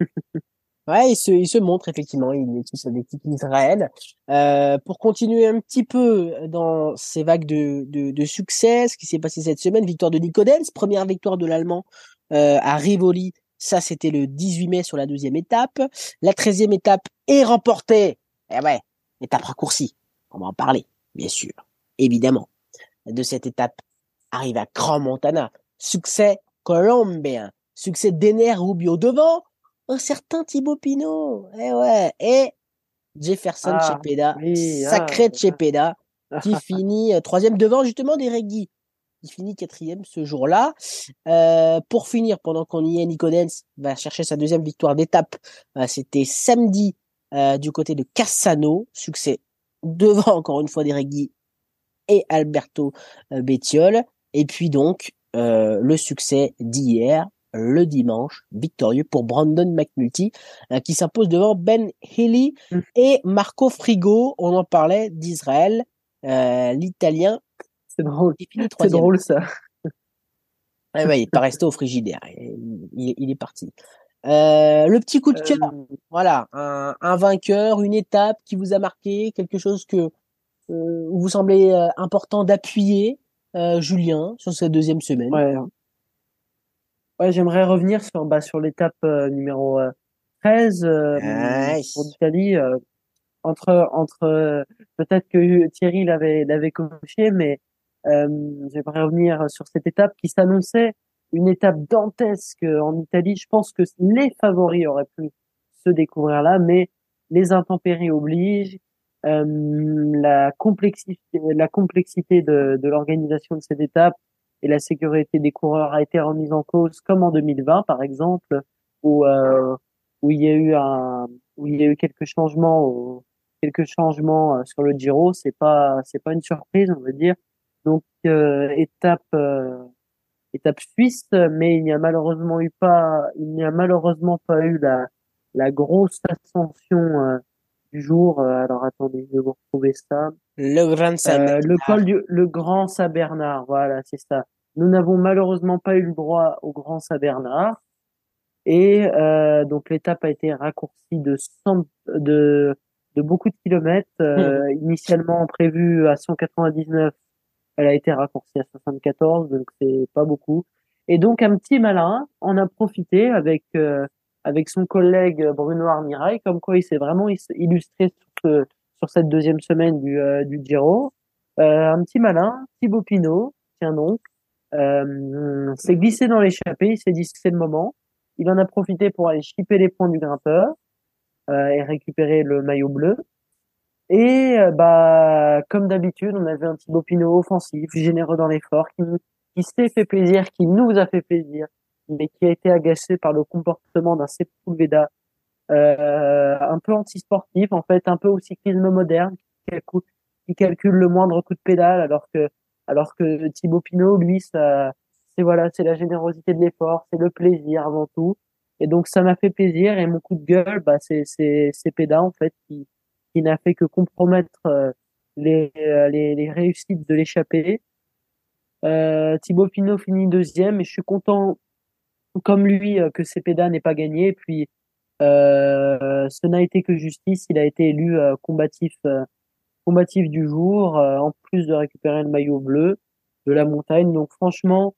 Ouais, il se, il se montre effectivement, il est sur l'équipe Israël. Euh, pour continuer un petit peu dans ces vagues de, de, de succès, ce qui s'est passé cette semaine, victoire de Nikodens, première victoire de l'Allemand euh, à Rivoli, ça c'était le 18 mai sur la deuxième étape. La treizième étape est remportée, eh ouais, étape raccourcie, on va en parler, bien sûr, évidemment, de cette étape arrive à Grand Montana, succès colombien, succès d'Ener Rubio devant, un certain Thibaut Pinot. Eh ouais. Et Jefferson ah, Chepeda, sacré ah, Chepeda, qui finit euh, troisième devant justement des Reggie. Il finit quatrième ce jour-là. Euh, pour finir, pendant qu'on y est, Nico va chercher sa deuxième victoire d'étape. Euh, c'était samedi euh, du côté de Cassano. Succès devant encore une fois des Reggie et Alberto Bettiol. Et puis donc, le succès d'hier le dimanche, victorieux pour Brandon McNulty, euh, qui s'impose devant Ben Healy mm. et Marco Frigo. On en parlait d'Israël, euh, l'Italien. C'est drôle. C'est drôle ça. Ah il n'est pas resté au frigidaire. Il, est parti. Euh, le petit coup de cœur, voilà, un, vainqueur, une étape qui vous a marqué, quelque chose que vous semblez important d'appuyer, Julien, sur cette deuxième semaine. Ouais. Ouais, j'aimerais revenir sur bah, sur l'étape euh, numéro 13 euh, euh, pour l'Italie. entre entre peut-être que Thierry l'avait l'avait coché, mais j'aimerais revenir sur cette étape qui s'annonçait une étape dantesque en Italie. Je pense que les favoris auraient pu se découvrir là, mais les intempéries obligent. la complexité, la complexité de, de l'organisation de cette étape et la sécurité des coureurs a été remise en cause, comme en 2020 par exemple, où euh, où il y a eu un où il y a eu quelques changements quelques changements euh, sur le Giro, c'est pas c'est pas une surprise on veut dire. Donc euh, étape euh, étape suisse, mais il n'y a malheureusement eu pas il n'y a malheureusement pas eu la la grosse ascension du jour. alors attendez, je vais vous retrouver ça. Le Grand Saint-Bernard. le col du le Grand Saint-Bernard, voilà, c'est ça. Nous n'avons malheureusement pas eu le droit au Grand Saint-Bernard. Et euh, donc l'étape a été raccourcie de, 100, de, de beaucoup de kilomètres. Euh, hmm. Initialement prévue à 199, elle a été raccourcie à 74, donc c'est pas beaucoup. Et donc un petit malin en a profité avec euh, avec son collègue Bruno Armirail, comme quoi il s'est vraiment illustré sur, cette deuxième semaine du, euh, Giro. Euh, un petit malin, Thibaut Pinot, tiens donc, s'est glissé dans l'échappée, il s'est dit c'est le moment. Il en a profité pour aller chipper les points du grimpeur euh, et récupérer le maillot bleu. Et euh, bah comme d'habitude, on avait un Thibaut Pinot offensif, généreux dans l'effort, qui, qui s'est fait plaisir, qui nous a fait plaisir, mais qui a été agacé par le comportement d'un Sepulveda euh, un peu antisportif en fait, un peu au cyclisme moderne, qui calcule le moindre coup de pédale, alors que alors que Thibaut Pinot, lui, ça c'est voilà, c'est la générosité de l'effort, c'est le plaisir avant tout. Et donc ça m'a fait plaisir et mon coup de gueule, bah c'est c'est c'est Péda en fait qui qui n'a fait que compromettre euh, les, euh, les, les réussites de l'échappée. Euh, Thibaut Pinot finit deuxième et je suis content comme lui euh, que Cepeda n'ait pas gagné. Puis euh, ce n'a été que justice, il a été élu combatif combatif du jour en plus de récupérer le maillot bleu de la montagne. Donc franchement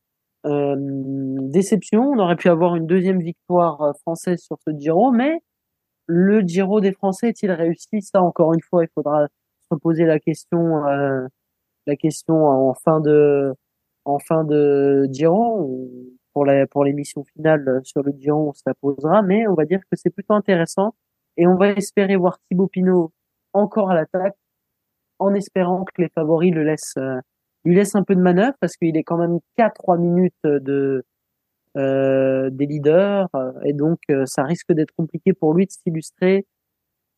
euh, déception, on aurait pu avoir une deuxième victoire euh, française sur ce Giro, mais le Giro des Français est-il réussi? Ça, encore une fois, il faudra se poser la question, euh, la question en fin de, en fin de Giro. Pour la, pour l'émission finale sur le Giro, on se la posera, mais on va dire que c'est plutôt intéressant et on va espérer voir Thibaut Pinot encore à l'attaque, en espérant que les favoris le laissent lui laisse un peu de manœuvre parce qu'il est quand même qu'à trois minutes de euh, des leaders euh, et donc euh, ça risque d'être compliqué pour lui de s'illustrer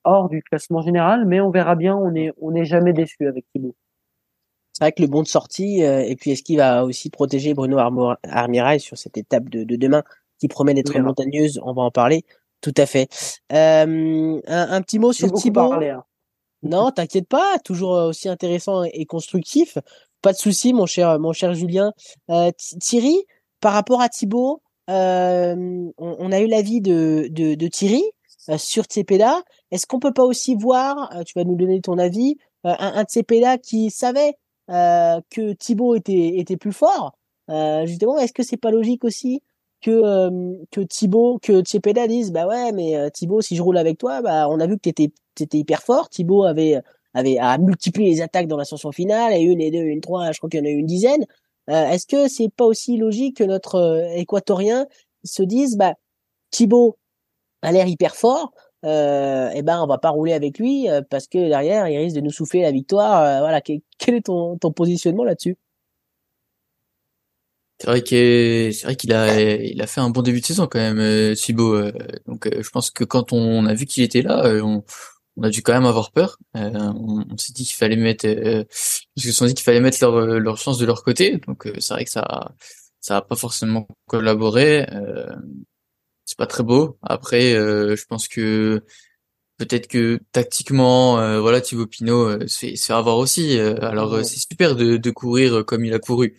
hors du classement général, mais on verra bien. On est on n'est jamais déçu avec Thibaut. C'est vrai que le bon de sortie euh, et puis est-ce qu'il va aussi protéger Bruno Armirail sur cette étape de, de demain qui promet d'être montagneuse On va en parler. Tout à fait. un, un, petit mot sur Thibaut. Hein. Non, t'inquiète pas, toujours aussi intéressant et constructif. Pas de souci, mon cher, mon cher Julien. Euh, Thierry, par rapport à Thibaut, euh, on, a eu l'avis de, de, de Thierry euh, sur Tsepeda. Est-ce qu'on peut pas aussi voir, tu vas nous donner ton avis, un, un Tsepeda qui savait que Thibaut était, était plus fort Justement, est-ce que c'est pas logique aussi que que Thibaut, que Tsepeda dise bah ouais mais Thibaut si je roule avec toi bah on a vu que t'étais étais hyper fort Thibaut avait avait à multiplier les attaques dans l'ascension finale, et une, et deux, une, trois, je crois qu'il y en a eu une dizaine. Euh, Est-ce que c'est pas aussi logique que notre euh, équatorien se dise, bah, Thibaut a l'air hyper fort, euh, eh ben on va pas rouler avec lui euh, parce que derrière il risque de nous souffler la victoire. Euh, voilà, quel, est ton, ton positionnement là-dessus? C'est vrai qu'il c'est vrai qu'il a il a fait un bon début de saison quand même Thibaut. donc je pense que quand on a vu qu'il était là, on, on a dû quand même avoir peur. Euh, on, s'est dit qu'il fallait mettre, euh, parce qu'ils se dit qu'il fallait mettre leur, leur chance de leur côté. Donc euh, c'est vrai que ça, ça a pas forcément collaboré. Euh, c'est pas très beau. Après, euh, je pense que peut-être que tactiquement, voilà, Thibaut Pinot c'est c'est avoir aussi. alors c'est super de, de courir comme il a couru.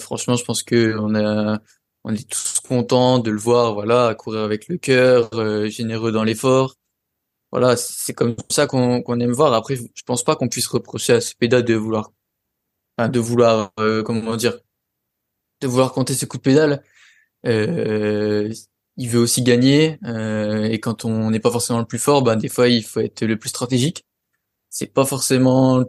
franchement, je pense que on a on est tous contents de le voir, voilà, courir avec le cœur, généreux dans l'effort voilà, c'est comme ça qu'on aime voir. Après, je pense pas qu'on puisse reprocher à Cepeda de vouloir, enfin, de vouloir, euh, comment dire, de vouloir compter ses coups de pédale. Euh, il veut aussi gagner, euh, et quand on n'est pas forcément le plus fort, ben des fois il faut être le plus stratégique. C'est pas forcément,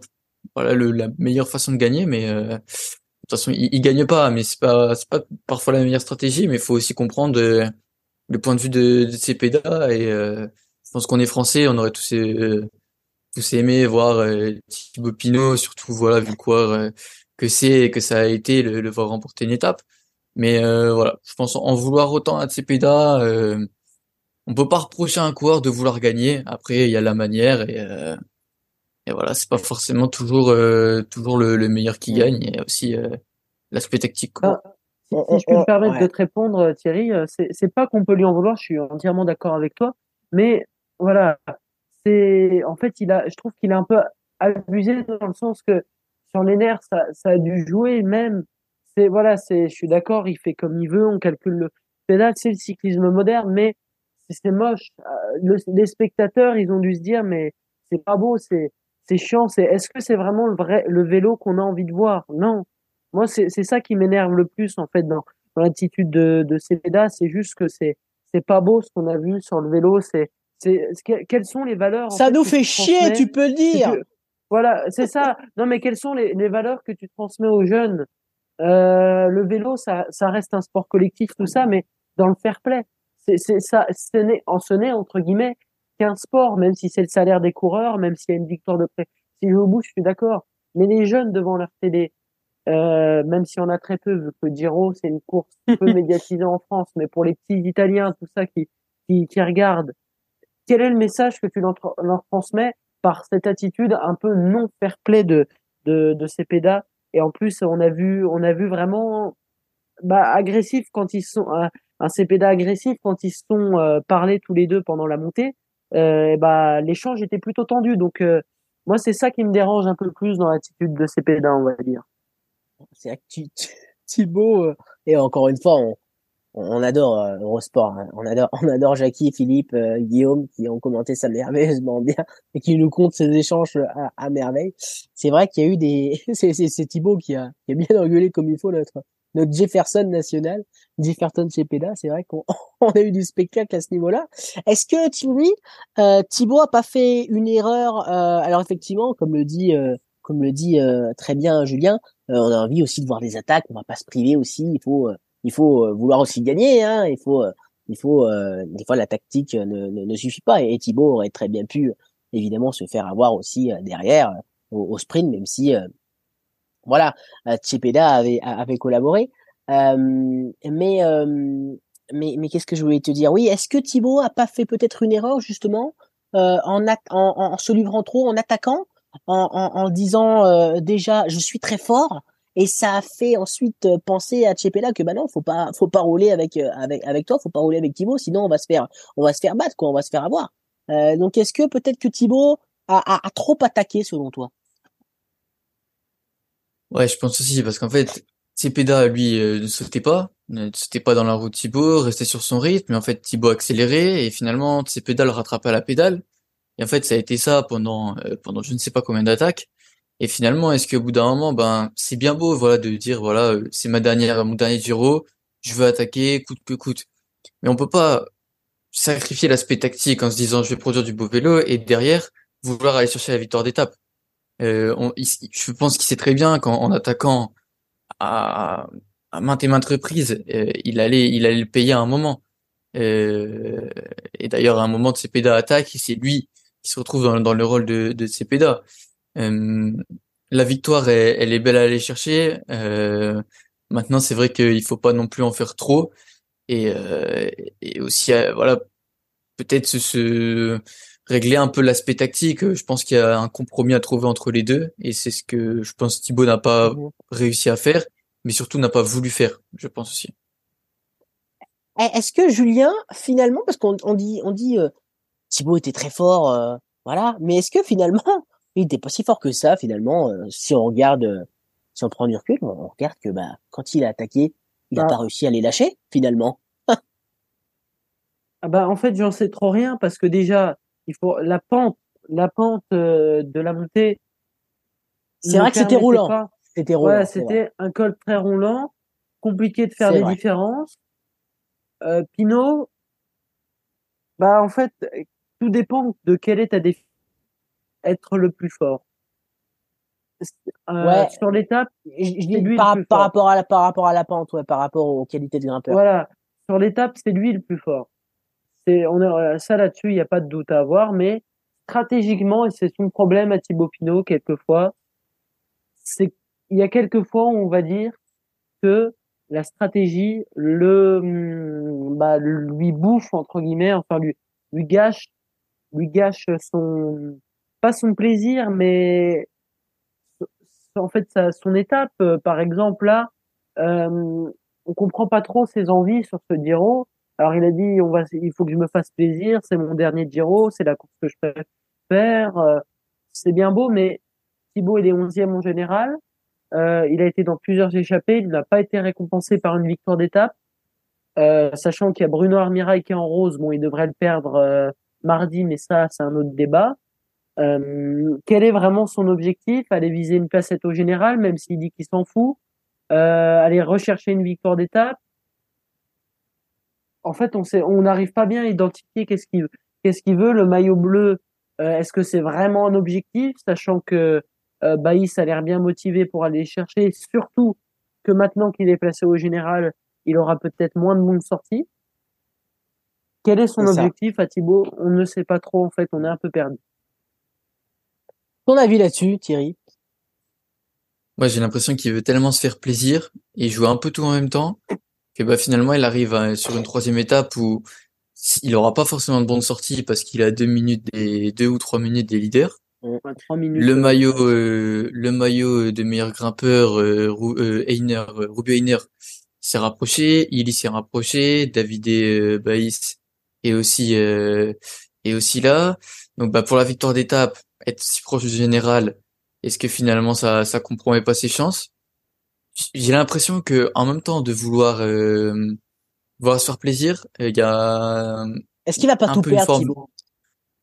voilà, le, la meilleure façon de gagner, mais euh, de toute façon il, il, gagne pas, mais c'est pas, c'est pas parfois la meilleure stratégie, mais il faut aussi comprendre euh, le point de vue de, de Cepeda et je pense qu'on est français, on aurait tous, euh, tous aimé voir euh, Thibaut Pinot, surtout voilà vu quoi euh, que c'est que ça a été le, le voir remporter une étape. Mais euh, voilà, je pense en vouloir autant à Cepeda, euh, on peut pas reprocher à un coureur de vouloir gagner. Après, il y a la manière et, et voilà, c'est pas forcément toujours toujours le, le, meilleur qui gagne. Il y a aussi l'aspect tactique. Quoi. Ah, si, je peux me permettre de te répondre, Thierry, c'est pas qu'on peut lui en vouloir. Je suis entièrement d'accord avec toi, mais voilà, c'est, en fait, il a, je trouve qu'il a un peu abusé dans le sens que sur les nerfs, ça, ça a dû jouer même. C'est, voilà, c'est, je suis d'accord, il fait comme il veut, on calcule le pédale, c'est le cyclisme moderne, mais c'est moche. Euh, les spectateurs, ils ont dû se dire, mais c'est pas beau, c'est, c'est chiant, c'est, est-ce que c'est vraiment le vrai, le vélo qu'on a envie de voir? Non. Moi, c'est, c'est ça qui m'énerve le plus, en fait, dans, dans l'attitude de, de Cepeda, c'est juste que c'est, c'est pas beau ce qu'on a vu sur le vélo, c'est, c'est, quelles sont les valeurs? Ça nous fait chier, tu peux le dire. voilà, c'est ça. Non, mais quelles sont les, les valeurs que tu transmets aux jeunes? Euh, le vélo, ça, ça reste un sport collectif, tout ça, mais dans le fair play. C'est, ça, ce n'est, en ce n'est, entre guillemets, qu'un sport, même si c'est le salaire des coureurs, même s'il y a une victoire de près. Si je au bout, je suis d'accord. Mais les jeunes devant leur télé, euh, même si on a très peu, vu que Giro, c'est une course peu médiatisée en France, mais pour les petits Italiens, tout ça qui, qui, qui regardent, quel est le message que tu leur, leur transmets par cette attitude un peu non fair play de, de, de ces pédas Et en plus, on a vu, on a vu vraiment bah, agressif quand ils sont un, un CPDA agressif quand ils se sont euh, parlé tous les deux pendant la montée. Euh, bah l'échange était plutôt tendu. Donc euh, moi, c'est ça qui me dérange un peu plus dans l'attitude de CPDA, on va dire. C'est Thibaut, euh, et encore une fois, on, on adore euh, Eurosport, hein. on adore, on adore Jackie, Philippe, euh, Guillaume qui ont commenté ça merveilleusement bien et qui nous comptent ces échanges à, à merveille. C'est vrai qu'il y a eu des, c'est, c'est, c'est Thibaut qui a, qui a bien engueulé comme il faut notre, notre Jefferson national, Jefferson chez Peda. C'est vrai qu'on on a eu du spectacle à ce niveau-là. Est-ce que Thierry, euh, Thibaut a pas fait une erreur euh, Alors effectivement, comme le dit, euh, comme le dit euh, très bien Julien, on a envie aussi de voir des attaques. On va pas se priver aussi. Il faut il faut euh, vouloir aussi gagner. Hein. Il faut, euh, il faut euh, des fois la tactique ne, ne, suffit pas. Et, Thibaut aurait très bien pu évidemment se faire avoir aussi derrière au, sprint, même si voilà, Cepeda avait, avait collaboré. mais mais, mais qu'est-ce que je voulais te dire? Oui, est-ce que Thibaut a pas fait peut-être une erreur justement en, en, en, se livrant trop, en attaquant, en, en, disant déjà je suis très fort et ça a fait ensuite euh, penser à Chepela que bah non, faut pas, faut pas rouler avec euh, avec avec toi, faut pas rouler avec Thibaut, sinon on va se faire, on va se faire battre quoi, on va se faire avoir. Euh, donc est-ce que peut-être que Thibaut a, trop attaqué selon toi? Ouais, je pense aussi parce qu'en fait, Cepeda lui ne sautait pas, ne sautait pas dans la route Thibaut, restait sur son rythme, mais en fait Thibaut accélérait et finalement Cepeda le rattrapait à la pédale. Et en fait, ça a été ça pendant pendant je ne sais pas combien d'attaques. Et finalement, est-ce qu'au bout d'un moment, ben, c'est bien beau, voilà, de dire, voilà, euh, c'est ma dernière, mon dernier Giro, je veux attaquer coûte que coûte. Mais on peut pas sacrifier l'aspect tactique en se disant, je vais produire du beau vélo et derrière, vouloir aller chercher la victoire d'étape. Euh, je pense qu'il sait très bien qu'en attaquant à, maintes et maintes reprises, euh, il allait, il allait le payer à un moment. Euh, et d'ailleurs, à un moment de Cepeda attaque, c'est lui qui se retrouve dans, dans le rôle de, de Cepeda. Euh, la victoire, elle, est belle à aller chercher. Euh, maintenant, c'est vrai qu'il faut pas non plus en faire trop. Et, euh, et aussi, voilà, peut-être se, régler un peu l'aspect tactique. Je pense qu'il y a un compromis à trouver entre les deux, et c'est ce que je pense Thibaut n'a pas mmh. réussi à faire, mais surtout n'a pas voulu faire. Je pense aussi. Eh, est-ce que Julien, finalement, parce qu'on dit, on dit, Thibaut était très fort, voilà, mais est-ce que finalement, il n'était pas si fort que ça finalement. Euh, si on regarde, euh, si on prend du recul, on regarde que bah quand il a attaqué, il n'a ah. pas réussi à les lâcher finalement. ah bah en fait j'en sais trop rien parce que déjà il faut la pente, la pente euh, de la montée. C'est vrai que c'était roulant. C'était roulant. c'était un col très roulant, compliqué de faire des différences. Pinot, bah en fait tout dépend de quelle est ta définition être le plus fort. Euh, sur l'étape, je, dis par, par rapport à la par rapport à la pente, ouais, par rapport aux qualités de grimpeur. Voilà, sur l'étape, c'est lui le plus fort. C'est on est ça là-dessus, il n'y a pas de doute à avoir, mais stratégiquement, et c'est son problème à Thibaut Pinot quelquefois, c'est il y a quelquefois on va dire que la stratégie le hum, bah, lui bouffe entre guillemets, enfin lui lui gâche lui gâche son pas son plaisir, mais en fait sa, son étape. Euh, par exemple, là, euh, on comprend pas trop ses envies sur ce Giro. Alors il a dit, on va, il faut que je me fasse plaisir, c'est mon dernier Giro, c'est la course que je faire. euh, c'est bien beau, mais Thibaut, il est 11e en général. Euh, il a été dans plusieurs échappées. Il n'a pas été récompensé par une victoire d'étape. Euh, sachant qu'il y a Bruno Armirail qui est en rose. Bon, il devrait le perdre euh, mardi, mais ça, c'est un autre débat. Euh, quel est vraiment son objectif? Aller viser une placette au général, même s'il dit qu'il s'en fout. Euh, aller rechercher une victoire d'étape. En fait, on sait, on n'arrive pas bien à identifier qu'est-ce qu'il veut. Qu'est-ce qu'il veut Le maillot bleu, euh, est-ce que c'est vraiment un objectif, sachant que euh, Baïs a l'air bien motivé pour aller chercher, surtout que maintenant qu'il est placé au général, il aura peut-être moins de monde sorti. Quel est son objectif à Thibaut? On ne sait pas trop en fait, on est un peu perdu. Ton avis là-dessus, Thierry? Moi, j'ai l'impression qu'il veut tellement se faire plaisir et jouer un peu tout en même temps que bah finalement il arrive à- sur une troisième étape où il aura pas forcément de bonne sortie parce qu'il a deux minutes des deux ou trois minutes des leaders. Ouais, minutes. Le maillot, euh, le maillot de meilleur grimpeur, euh, euh, Einer, euh, Rubio Einer s'est rapproché, Illy s'est rapproché, David euh, Baïs est aussi euh, est aussi là. Donc bah pour la victoire d'étape, être si proche du général, est-ce que finalement ça ça compromet pas ses chances? J'ai l'impression que en même temps de vouloir euh, vouloir se faire plaisir, il y a Est-ce qu'il va pas tout perdre, forme. Thibaut?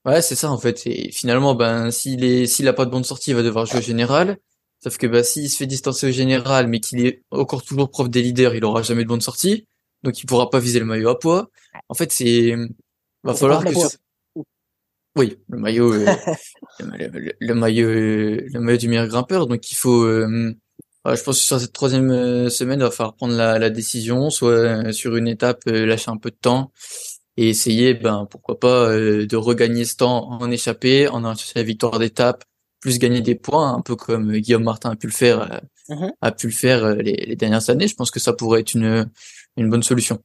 Ouais, c'est ça en fait. Et finalement, ben s'il est s'il a pas de bonne sortie, il va devoir jouer au général. Sauf que ben s'il se fait distancer au général, mais qu'il est encore toujours prof des leaders, il aura jamais de bonne sortie. Donc il pourra pas viser le maillot à poids. En fait, c'est va falloir que. Oui, le maillot euh, le, le- le maillot euh, le maillot du meilleur grimpeur. Donc il faut euh, je pense que sur cette troisième semaine, il va falloir prendre la, la décision, soit sur une étape lâcher un peu de temps et essayer, ben pourquoi pas, euh, de regagner ce temps en échappée, en allant chercher la victoire d'étape, plus gagner des points, un peu comme Guillaume Martin a pu le faire, Mhm. a pu le faire les, les dernières années. Je pense que ça pourrait être une une bonne solution.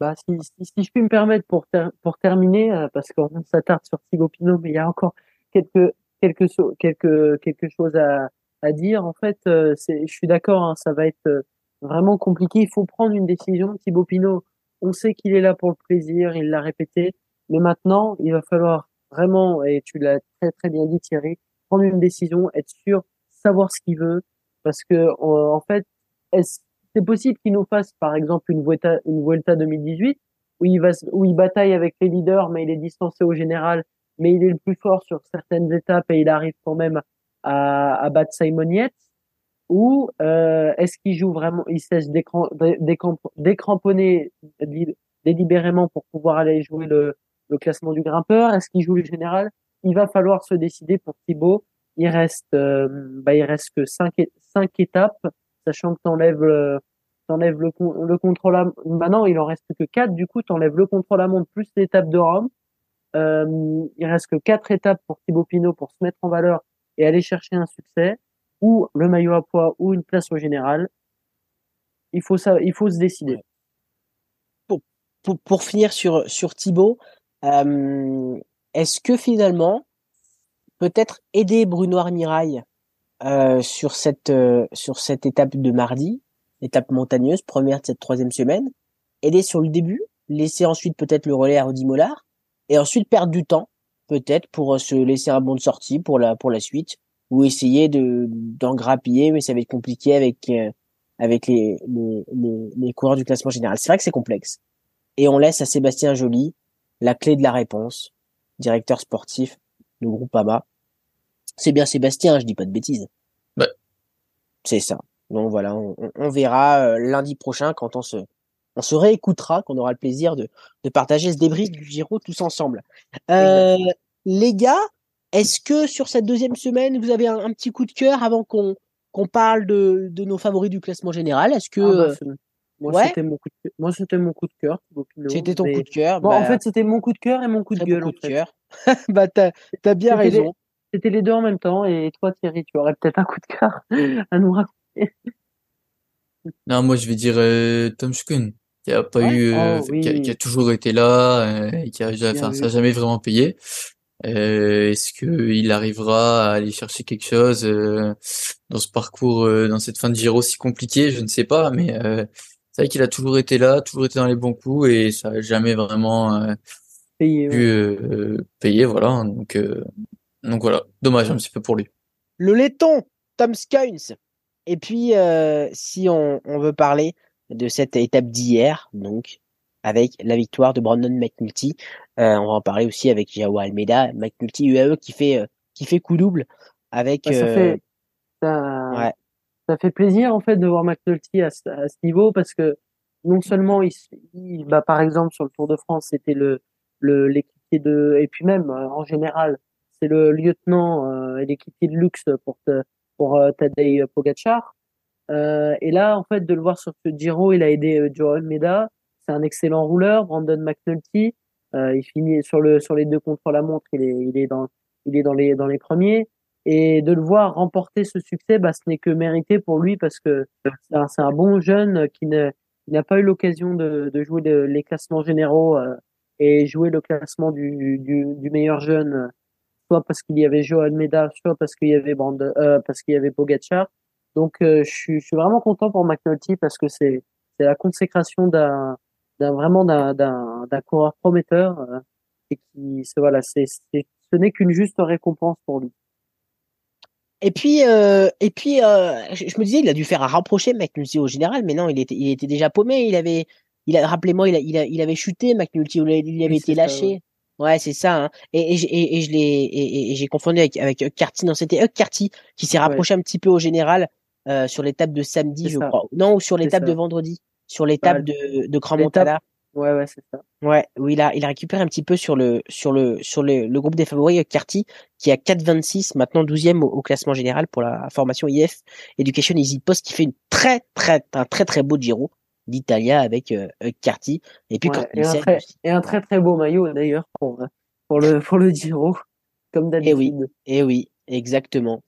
Bah, si, si, si je puis me permettre pour, pour terminer, euh, parce qu'on s'attarde sur Thibaut Pinot, mais il y a encore quelques, quelques, so- quelques, quelque chose à, à dire. En fait, euh, je suis d'accord, hein, ça va être euh, vraiment compliqué. Il faut prendre une décision. Thibaut Pinot, on sait qu'il est là pour le plaisir, il l'a répété, mais maintenant, il va falloir vraiment, et tu l'as très très bien dit Thierry, prendre une décision, être sûr, savoir ce qu'il veut, parce que en fait, est-ce c'est possible qu'il nous fasse, par exemple, une Vuelta, une Vuelta 2018, où il va, où il bataille avec les leaders, mais il est distancé au général, mais il est le plus fort sur certaines étapes et il arrive quand même à, à battre Simon Yates, ou euh, est-ce qu'il joue vraiment, il se laisse décran- dé- décamp- décramponner dé- délibérément pour pouvoir aller jouer le, le classement du grimpeur? Est-ce qu'il joue le général? Il va falloir se décider pour Thibaut. Il reste, euh, bah, il reste que cinq, cinq étapes, sachant que t'enlèves le, t'enlèves le, le contrôle à, maintenant il en reste que quatre, du coup t'enlèves le contrôle à montre plus l'étape de Rome. Euh, il reste que quatre étapes pour Thibaut Pinot pour se mettre en valeur et aller chercher un succès, ou le maillot à poids, ou une place au général. Il faut ça, il faut se décider. pour, pour finir sur, sur Thibaut, euh, est-ce que finalement, peut-être aider Bruno Armirail euh, sur, cette, euh, sur cette étape de mardi, étape montagneuse, première de cette troisième semaine, aider sur le début, laisser ensuite peut-être le relais à Rudy Mollard, et ensuite perdre du temps, peut-être pour euh, se laisser un bon de sortie pour la, pour la suite, ou essayer de d'en grappiller, mais ça va être compliqué avec, euh, avec les, les, les, coureurs du classement général. C'est vrai que c'est complexe et on laisse à Sébastien Joly la clé de la réponse, directeur sportif de Groupama. C'est bien Sébastien, je dis pas de bêtises. Ouais. C'est ça. Donc voilà, on, on- on verra euh, lundi prochain quand on se on se réécoutera, qu'on aura le plaisir de, de partager ce débrief du Giro tous ensemble. Euh, les gars, est-ce que sur cette deuxième semaine, vous avez un, un petit coup de cœur avant qu'on qu'on parle de, de nos favoris du classement général? Est-ce que Ah bah, moi, ouais. c'était mon coup de cœur. Moi, c'était mon coup de cœur. C'était ton mais- coup de cœur Bon, Bah, en fait, c'était mon coup de cœur et mon coup de gueule. en coup de cœur. bah t'as as bien raison. C'était les deux en même temps. Et toi, Thierry, tu aurais peut-être un coup de cœur à nous raconter. Non, moi je vais dire euh, Tom Schkun, qui a pas Ouais. eu, euh, Oh, qui a, oui. qui a toujours été là, euh, qui a, enfin, ça jamais vraiment payé. Euh, est-ce que il arrivera à aller chercher quelque chose dans ce parcours, dans cette fin de Giro si compliquée? Je ne sais pas, mais c'est vrai qu'il a toujours été là, toujours été dans les bons coups, et ça a jamais vraiment, Payé, pu payer, voilà. hein, Donc, donc voilà, dommage un petit peu pour lui. Le laiton, Tom Skynes. Et puis, euh, si on, on veut parler de cette étape d'hier, donc avec la victoire de Brandon McNulty, euh, on va en parler aussi avec Jao Almeida, McNulty UAE qui fait euh, qui fait coup double avec. Bah, ça fait, ça, ouais. ça fait plaisir en fait de voir McNulty à, ce- à ce niveau parce que non seulement il, il- bah, par exemple sur le Tour de France c'était le le l'équipier de et puis même en général c'est le lieutenant euh, et l'équipier de luxe pour te- pour euh, Tadej Pogacar. Euh, et là en fait de le voir sur ce Giro il a aidé Joao Almeida. C'est un excellent rouleur Brandon McNulty. Il finit sur le sur les deux contre la montre il est il est dans il est dans les dans les premiers. Et de le voir remporter ce succès, bah, ce n'est que mérité pour lui parce que c'est un, bon jeune qui n'a pas eu l'occasion de, de jouer le- les classements généraux et jouer le classement du, du, meilleur jeune, soit parce qu'il y avait Joe Almeida, soit parce qu'il y avait Brand, euh, parce qu'il y avait Pogacar. Donc euh, je, suis, je suis vraiment content pour McNulty parce que c'est c'est la consécration d'un d'un vraiment d'un d'un d'un coureur prometteur euh, et qui c'est voilà c'est c'est ce n'est qu'une juste récompense pour lui. Et puis, euh, et puis, euh, je, je me disais, il a dû faire un rapproché McNulty au général, mais non, il était, il était déjà paumé. Il avait, il a, rappelez-moi, il, a, il, a, il avait chuté McNulty, il avait Oui, été ça, lâché. Ouais, c'est ça. Hein. Et, et, et, et je l'ai, et, et- et j'ai confondu avec avec Hug Carty. Non, c'était Hug Carty qui s'est rapproché un petit peu au général euh, sur l'étape de samedi, je ça. crois. Non, ou sur l'étape de vendredi, sur l'étape Bah, de de Grand Montana. Ouais, ouais, c'est ça. Ouais, où il a, il a récupéré un petit peu sur le, sur le, sur le, le groupe des favoris, Carty, qui a 4,26, maintenant 12e au, au classement général pour la formation IF Education Easy Post, qui fait une très, très, un très, très beau Giro d'Italia avec euh, Carty. Et puis Ouais, quand et, un très, et un très très beau maillot d'ailleurs pour, euh, pour, le, pour le Giro, comme Eh oui. d'habitude. Et oui, exactement.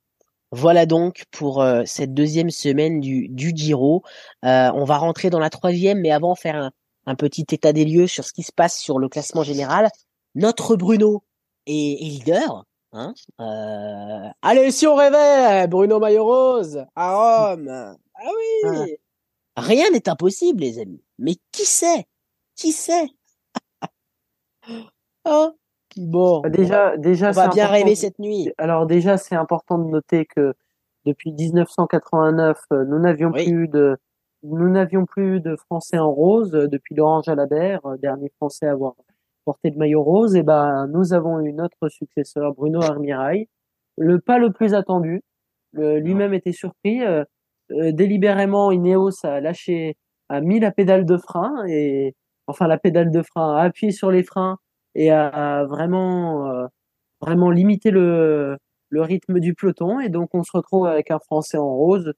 Voilà donc pour euh, cette deuxième semaine du, du Giro. Euh, on va rentrer dans la troisième, mais avant faire un, un petit état des lieux sur ce qui se passe sur le classement général. Notre Bruno est, est leader. Hein euh... Allez, si on rêvait, Bruno Maillot Rose à Rome. Ah oui. Rien n'est impossible, les amis. Mais qui sait? Qui sait? Hein? Bon, Bah, Déjà, déjà, on va bien rêver cette nuit. Alors déjà, c'est important de noter que depuis 1989, euh, nous n'avions Oui. plus de nous n'avions plus de Français en rose euh, depuis Laurent Jalabert, euh, dernier Français à avoir porté le maillot rose. Et ben, nous avons eu notre successeur Bruno Armirail, le pas le plus attendu. Lui-même était surpris. Euh, délibérément, Ineos a lâché, a mis la pédale de frein et enfin la pédale de frein, a appuyé sur les freins et a, vraiment euh, vraiment limiter le, le rythme du peloton et donc on se retrouve avec un Français en rose.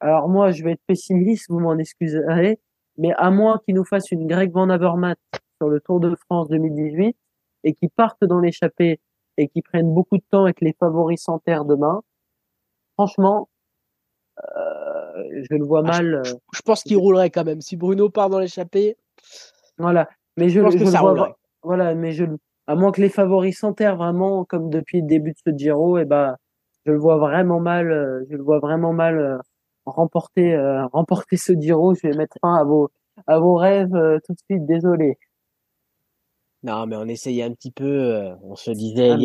Alors moi, je vais être pessimiste, vous m'en excuserez, mais à moins qu'il nous fasse une Greg Van Avermaet sur le Tour de France 2018 et qu'il parte dans l'échappée et qu'il prenne beaucoup de temps avec les favoris sans terre demain, franchement, euh, je le vois Ah, mal. euh, Je pense qu'il roulerait quand même. Si Bruno part dans l'échappée, voilà. Mais je, je pense je que le ça vois. Voilà, mais je, à moins que les favoris s'enterrent vraiment, comme depuis le début de ce Giro, et ben, je le vois vraiment mal, euh, je le vois vraiment mal euh, remporter, euh, remporter ce Giro. Je vais mettre fin à vos, à vos rêves euh, tout de suite. Désolé. Non, mais on essayait un petit peu. euh, on se disait Ah,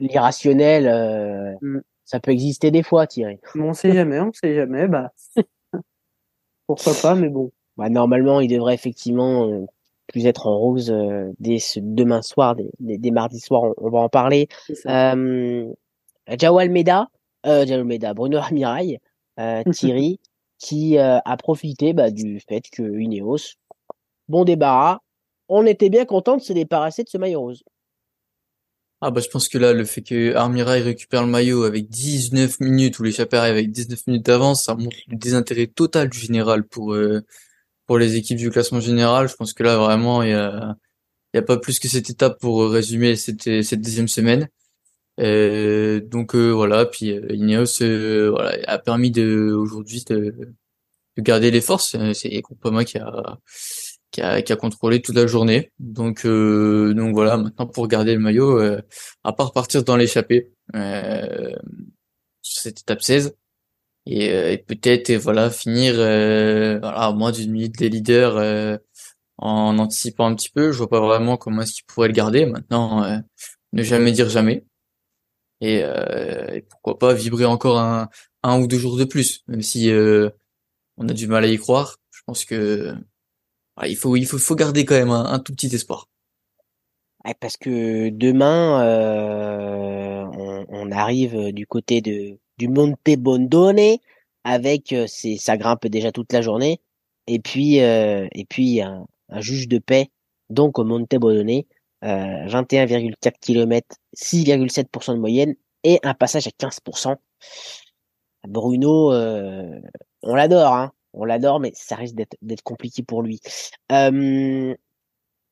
l'irrationnel, euh, Mm. Ça peut exister des fois, Thierry. On sait jamais, on sait jamais. Bah, pourquoi pas, mais bon. Bah, normalement, il devrait effectivement euh, plus être en rose euh, dès ce demain soir, dès, dès, dès mardi soir. On, on va en parler. Euh, Jao Almeida, euh, Jao Almeida, Bruno Armirail, euh, Thierry, qui a profité bah, du fait que Ineos, bon débarras, on était bien content de se débarrasser de ce maillot rose. Ah bah je pense que là le fait que Armirail récupère le maillot avec 19 minutes ou l'échappée avec 19 minutes d'avance, ça montre le désintérêt total du général pour euh, pour les équipes du classement général. Je pense que là vraiment il y a il y a pas plus que cette étape pour euh, résumer cette cette deuxième semaine. Euh, donc euh, voilà, puis euh, Ineos euh, voilà a permis de aujourd'hui de, de garder les forces. Euh, C'est Groupama qui a qui a, contrôlé toute la journée. Donc, euh, donc voilà, maintenant pour garder le maillot, euh, à part partir dans l'échappée euh, sur cette étape 16 et, euh, et peut-être voilà finir euh, voilà, moins d'une minute des leaders euh, en anticipant un petit peu. Je vois pas vraiment comment est-ce qu'il pourrait le garder. Maintenant, ne jamais dire jamais. Et, et, pourquoi pas vibrer encore un, un ou deux jours de plus, même si on a du mal à y croire. Je pense que il faut il faut, faut garder quand même un, tout petit espoir. parce que demain, euh, on, on, arrive du côté de du Monte Bondone avec c'est ça grimpe déjà toute la journée et puis euh, et puis un, un, juge de paix donc au Monte Bondone euh, 21,4 km 6,7% de moyenne et un passage à 15%. Bruno, euh, on l'adore, hein, on l'adore, mais ça risque d'être compliqué pour lui. Euh,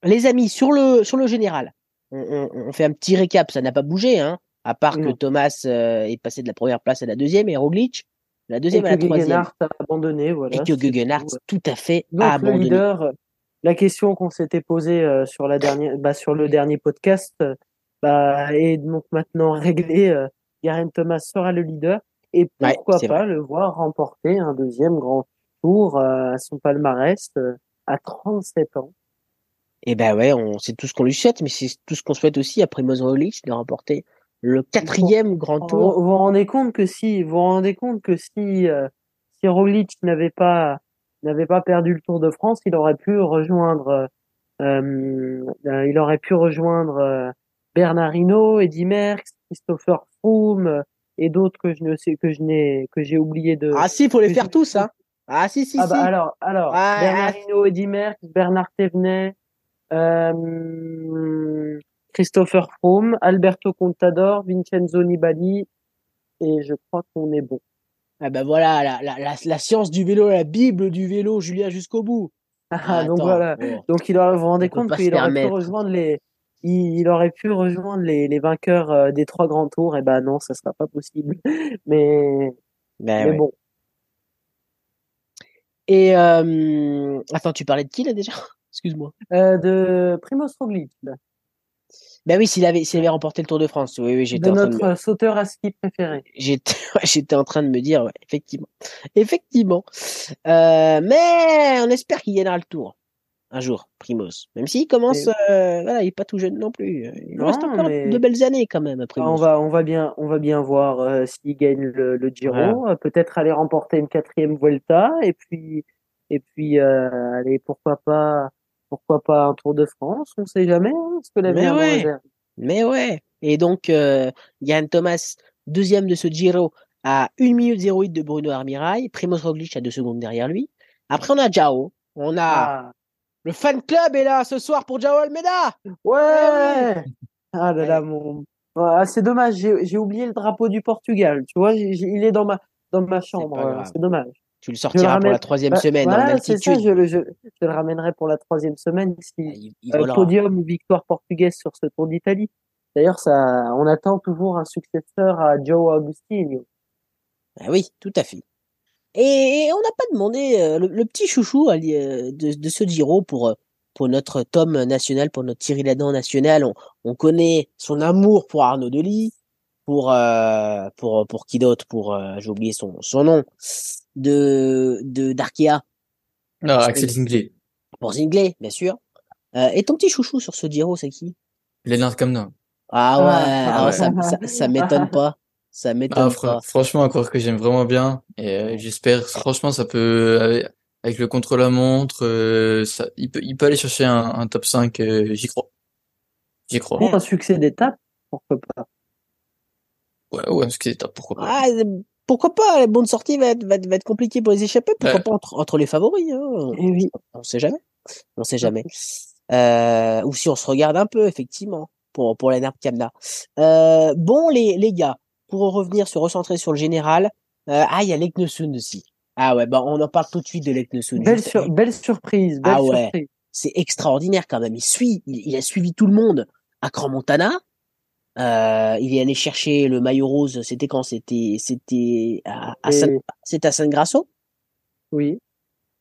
les amis, sur le sur le général, on, on, on fait un petit récap. Ça n'a pas bougé, hein, à part que Thomas euh, est passé de la première place à la deuxième et Roglic la deuxième et à la troisième. a abandonné, voilà. Et que Guggenhardt tout, tout, à fait Donc, a abandonné. Le leader, la question qu'on s'était posée euh, sur la dernière, bah, sur le dernier podcast, bah, est donc maintenant réglée. Euh, Garen Thomas sera le leader et pourquoi ouais, pas vrai. le voir remporter un deuxième grand euh, à son palmarès euh, à 37 ans. Et ben ouais, on c'est tout ce qu'on lui souhaite, mais c'est tout ce qu'on souhaite aussi après Mos Roglic de remporter le quatrième grand tour. vous vous rendez compte que si vous vous rendez compte que si euh, si Roglic n'avait pas n'avait pas perdu le Tour de France, il aurait pu rejoindre euh, euh, il aurait pu rejoindre Bernard Hinault, Eddy Merckx, Christopher Froome et d'autres que je ne sais que je n'ai que j'ai oublié de Ah si, faut les faire tous, hein. Ah si, si, ah bah alors alors Ah, Bernard ah. Hinault, Eddy Merckx, Bernard Thévenet, euh, Christopher Froome, Alberto Contador, Vincenzo Nibali et je crois qu'on est bon. Ah ben voilà, la, la, la, la science du vélo, la bible du vélo, Julien jusqu'au bout. Ah, donc attends, voilà. bon. Donc il aurait, vous vous rendez compte qu'il aurait pu rejoindre les, il, il aurait pu rejoindre les, les vainqueurs euh, des trois grands tours. Et ben non, ça sera pas possible. Mais, Ben mais ouais. bon. Et euh... attends, tu parlais de qui là déjà? Excuse-moi. Euh, de Primoz Roglic. Ben oui, s'il avait, s'il avait remporté le Tour de France. Oui, oui, j'étais de en train de notre euh, sauteur à ski préféré. j'étais, ouais, j'étais en train de me dire, ouais, effectivement, effectivement. Euh, mais on espère qu'il gagnera le Tour un jour, Primoz. Même s'il commence, euh, voilà, il est pas tout jeune non plus. Il Non, reste encore mais- de belles années quand même, Primoz. on va, on va bien, on va bien voir euh, s'il gagne le, le Giro. Euh, Peut-être aller remporter une quatrième Vuelta et puis, et puis, euh, allez, pourquoi pas, pourquoi pas un Tour de France. On sait jamais hein, ce que Mais l'avenir nous ouais. Mais ouais. Et donc, Yann Thomas, deuxième de ce Giro, à 1 minute 08 de Bruno Armirail. Primoz Roglic à 2 secondes derrière lui. Après, on a Jao. On a Ah. Le fan club est là ce soir pour Jao Almeida. Ouais! Ah là là, mon. Ah, c'est dommage, j'ai oublié le drapeau du Portugal. Tu vois, il est dans ma, dans ma chambre. euh. C'est dommage. Tu le sortiras pour ramène- la troisième Bah, semaine en voilà, c'est ça, je, le- je, je le ramènerai pour la troisième semaine si Il, il euh, podium ou victoire portugaise sur ce Tour d'Italie. D'ailleurs, ça, on attend toujours un successeur à Joe Agostino. Ah oui, tout à fait. Et, et on n'a pas demandé euh, le, le petit chouchou euh, de, de ce Giro pour euh, pour notre Tom national, pour notre Thierry Ladan national. On, on connaît son amour pour Arnaud Delis, pour euh, pour pour qui d'autre? Pour euh, j'ai oublié son son nom de de d'Arkea Ah, Axel Zinglet, pour Zingley, bien sûr. Euh, et ton petit chouchou sur ce Giro, c'est qui? Lennart Kamna. Ah ouais, Ah, ah, ouais. ça ça, ça m'étonne pas, ça Ah, m'étonne fr- pas. franchement, à croire que j'aime vraiment bien. Et euh, j'espère, franchement, ça peut, avec, avec le contre-la-montre, euh, ça, il peut, il peut aller chercher un, un top 5, euh, j'y crois. J'y crois. Pour un succès d'étape, pourquoi pas? Ouais, ouais, que c'est top, pourquoi pas. Ah, pourquoi pas? La bonne sortie va être, va être, va être compliquée pour les échapper. Pourquoi Ouais. pas entre, entre les favoris hein Eh oui. On sait jamais. On sait jamais. Euh, ou si on se regarde un peu, effectivement, pour pour Lennart Kamna. Euh, bon, les les gars, pour revenir, se recentrer sur le général. Euh, ah, il y a Leknesund aussi. Ah ouais, bah on en parle tout de suite de Leknesund. Belle, sur, belle surprise, belle Ah ouais. surprise. c'est extraordinaire quand même. Il suit, il, il a suivi tout le monde à Grand Montana. Euh, il est allé chercher le maillot rose. C'était quand? C'était c'était à, à Et- c'était à San Grasso? Oui.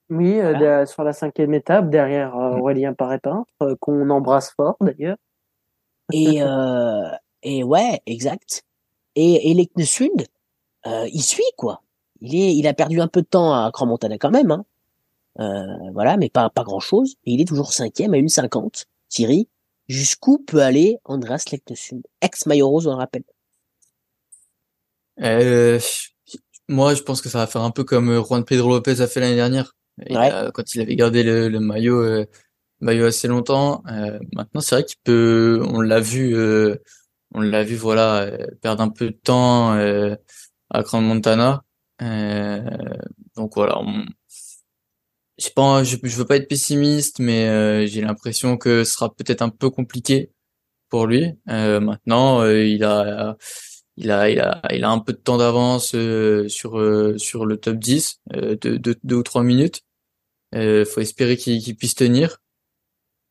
Oui, euh, de- sur la cinquième étape, derrière euh, Mm. Aurélien Paré-Peintre, euh, qu'on embrasse fort d'ailleurs. Et euh, et ouais, exact. Et et euh, il suit quoi. Il est, il a perdu un peu de temps à Grand Montana quand même. Hein. voilà, mais pas pas grand chose. Et il est toujours cinquième à une cinquante. Thierry, jusqu'où peut aller Andreas Leknesund, ex maillot rose, on le rappelle. moi, je pense que ça va faire un peu comme Juan Pedro Lopez a fait l'année dernière, quand il avait gardé le, le maillot maillot assez longtemps. maintenant, c'est vrai qu'il peut, on l'a vu on l'a vu voilà euh, perdre un peu de temps euh, à Grand Montana. Euh, donc voilà, je pas, je, je, veux pas être pessimiste, mais j'ai l'impression que ce sera peut-être un peu compliqué pour lui. maintenant, il a, il a, il a, il a un peu de temps d'avance sur sur le top 10, de deux ou trois minutes. Faut espérer qu'il puisse tenir.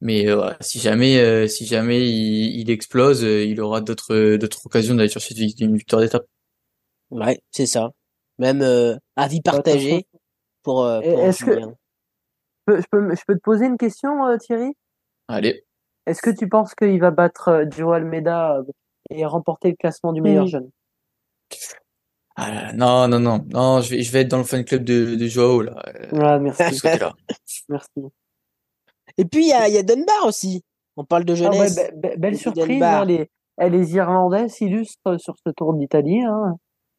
Mais euh, si jamais, euh, si jamais il, il explose, euh, il aura d'autres d'autres occasions d'aller chercher une victoire d'étape. Ouais, c'est ça. Même avis partagé pour. Est-ce que je peux, je peux te poser une question, Thierry? Allez. Est-ce que tu penses qu'il va battre Joe Almeida et remporter le classement du meilleur jeune? Ah, non, non, non, non, je vais, je vais être dans le fan club de, de Joao là. Ah, merci. merci. Et puis, il y a, y a Dunbar aussi. On parle de ah jeunesse. belle surprise. Hein, les, les Irlandais s'illustrent sur ce Tour d'Italie. Hein.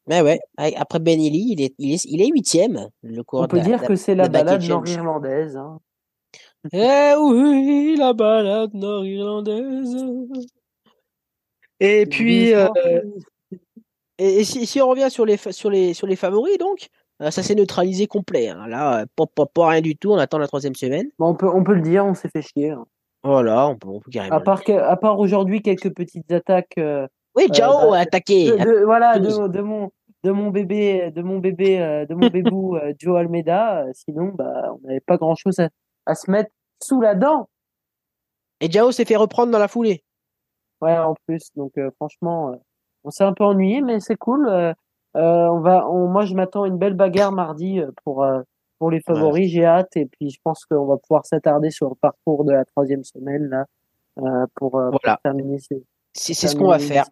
Mais ouais, après Benelli, il est, il est, il est huitième. Le On peut dire que c'est la, balade nord-irlandaise. Hein. Eh oui, la balade nord-irlandaise. Et puis, euh, et, si, si, on revient sur les, sur les, sur les favoris, donc, ça s'est neutralisé complet. Hein. Là, euh, pas, pas, rien du tout. On attend la troisième semaine. on, peut, on peut le dire, on s'est fait chier. Hein. Voilà, on peut, on peut carrément. À part, que, à part aujourd'hui, quelques petites attaques. Euh, oui, Jao a attaqué. voilà, de, de, mon, de mon bébé, de mon bébé, de mon bébou Joe Almeida. Sinon, bah, on n'avait pas grand chose à, à, se mettre sous la dent. Et Jao s'est fait reprendre dans la foulée. Ouais, en plus. Donc, franchement, on s'est un peu ennuyé, mais c'est cool. Euh, on va, moi, je m'attends à une belle bagarre mardi euh, pour euh, pour les favoris. J'ai hâte et puis je pense qu'on va pouvoir s'attarder sur le parcours de la troisième semaine là pour, terminer. C'est ce qu'on va faire.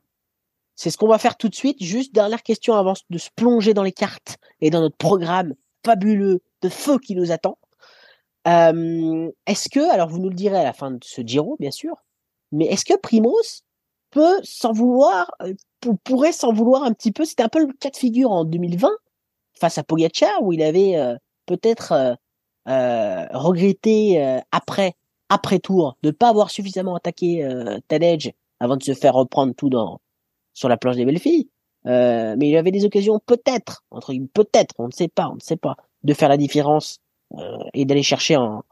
C'est ce qu'on va faire tout de suite. Juste dernière question avant de se plonger dans les cartes et dans notre programme fabuleux de feu qui nous attend. est-ce que, alors vous nous le direz à la fin de ce Giro, bien sûr, mais est-ce que Primos peut s'en vouloir, pourrait s'en vouloir un petit peu. C'était un peu le cas de figure en 2020 face à Pogacar où il avait euh, peut-être euh, regretté après après tour de ne pas avoir suffisamment attaqué Tadej avant de se faire reprendre tout dans sur la planche des belles filles. mais il avait des occasions peut-être entre peut-être, on ne sait pas, on ne sait pas, de faire la différence et d'aller chercher en,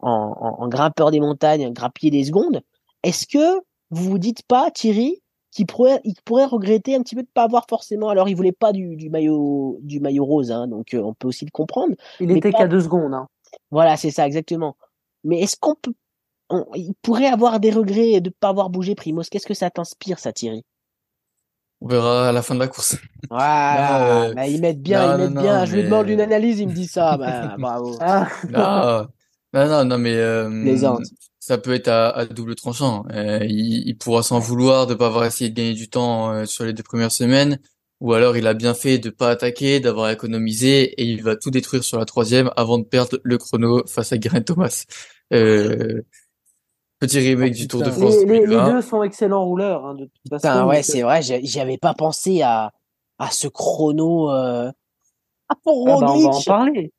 en, en, grimpeur des montagnes, grappiller des secondes. Est-ce que vous vous dites pas, Thierry, qu'il pourrait, il pourrait regretter un petit peu de pas avoir forcément. Alors, il voulait pas du, du maillot, du maillot rose, hein, donc euh, on peut aussi le comprendre. Il était qu'à deux secondes. Hein. Voilà, c'est ça, exactement. Mais est-ce qu'on peut, il pourrait avoir des regrets de pas avoir bougé Primos Qu'est-ce que ça t'inspire, ça, Thierry? On verra à la fin de la course. Voilà, euh, bah, ils mettent bien, ils mettent bien. Je lui demande une analyse, il me dit ça. bah, bravo. Ah. Non, non, non, mais euh, ça peut être à, à double tranchant. Euh, il, il, pourra s'en vouloir de pas avoir essayé de gagner du temps euh, sur les deux premières semaines, ou alors il a bien fait de pas attaquer, d'avoir économisé, et il va tout détruire sur la troisième avant de perdre le chrono face à Geraint Thomas. Euh, petit remake du Tour de France. Les, les, deux sont excellents rouleurs. Hein, de toute façon, ouais, c'est vrai. J'avais pas pensé à à ce chrono. Euh... Ah, pour ah bah, on va en parler.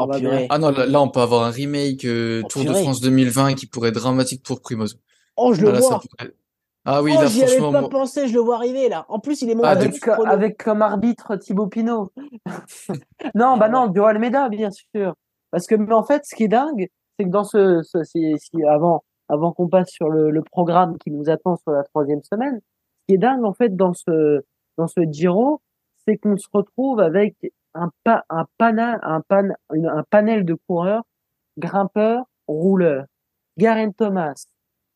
Oh, ah non, là, on peut avoir un remake euh, oh, Tour de France 2020 qui pourrait être dramatique pour Primoz. Oh, je le vois. Ah oui, oh, là, j'y avais pas pensé, je le vois arriver là. En plus, il est mon avec, avec comme arbitre Thibaut Pinot. non, bah non, du Almeida, bien sûr. Parce que, mais en fait, ce qui est dingue, c'est que dans ce, ce si, avant, avant qu'on passe sur le, le, programme qui nous attend sur la troisième semaine, ce qui est dingue, en fait, dans ce, dans ce Giro, c'est qu'on se retrouve avec un, pa un, panel, un, pan un panel de coureurs, grimpeurs, rouleurs. Garen Thomas,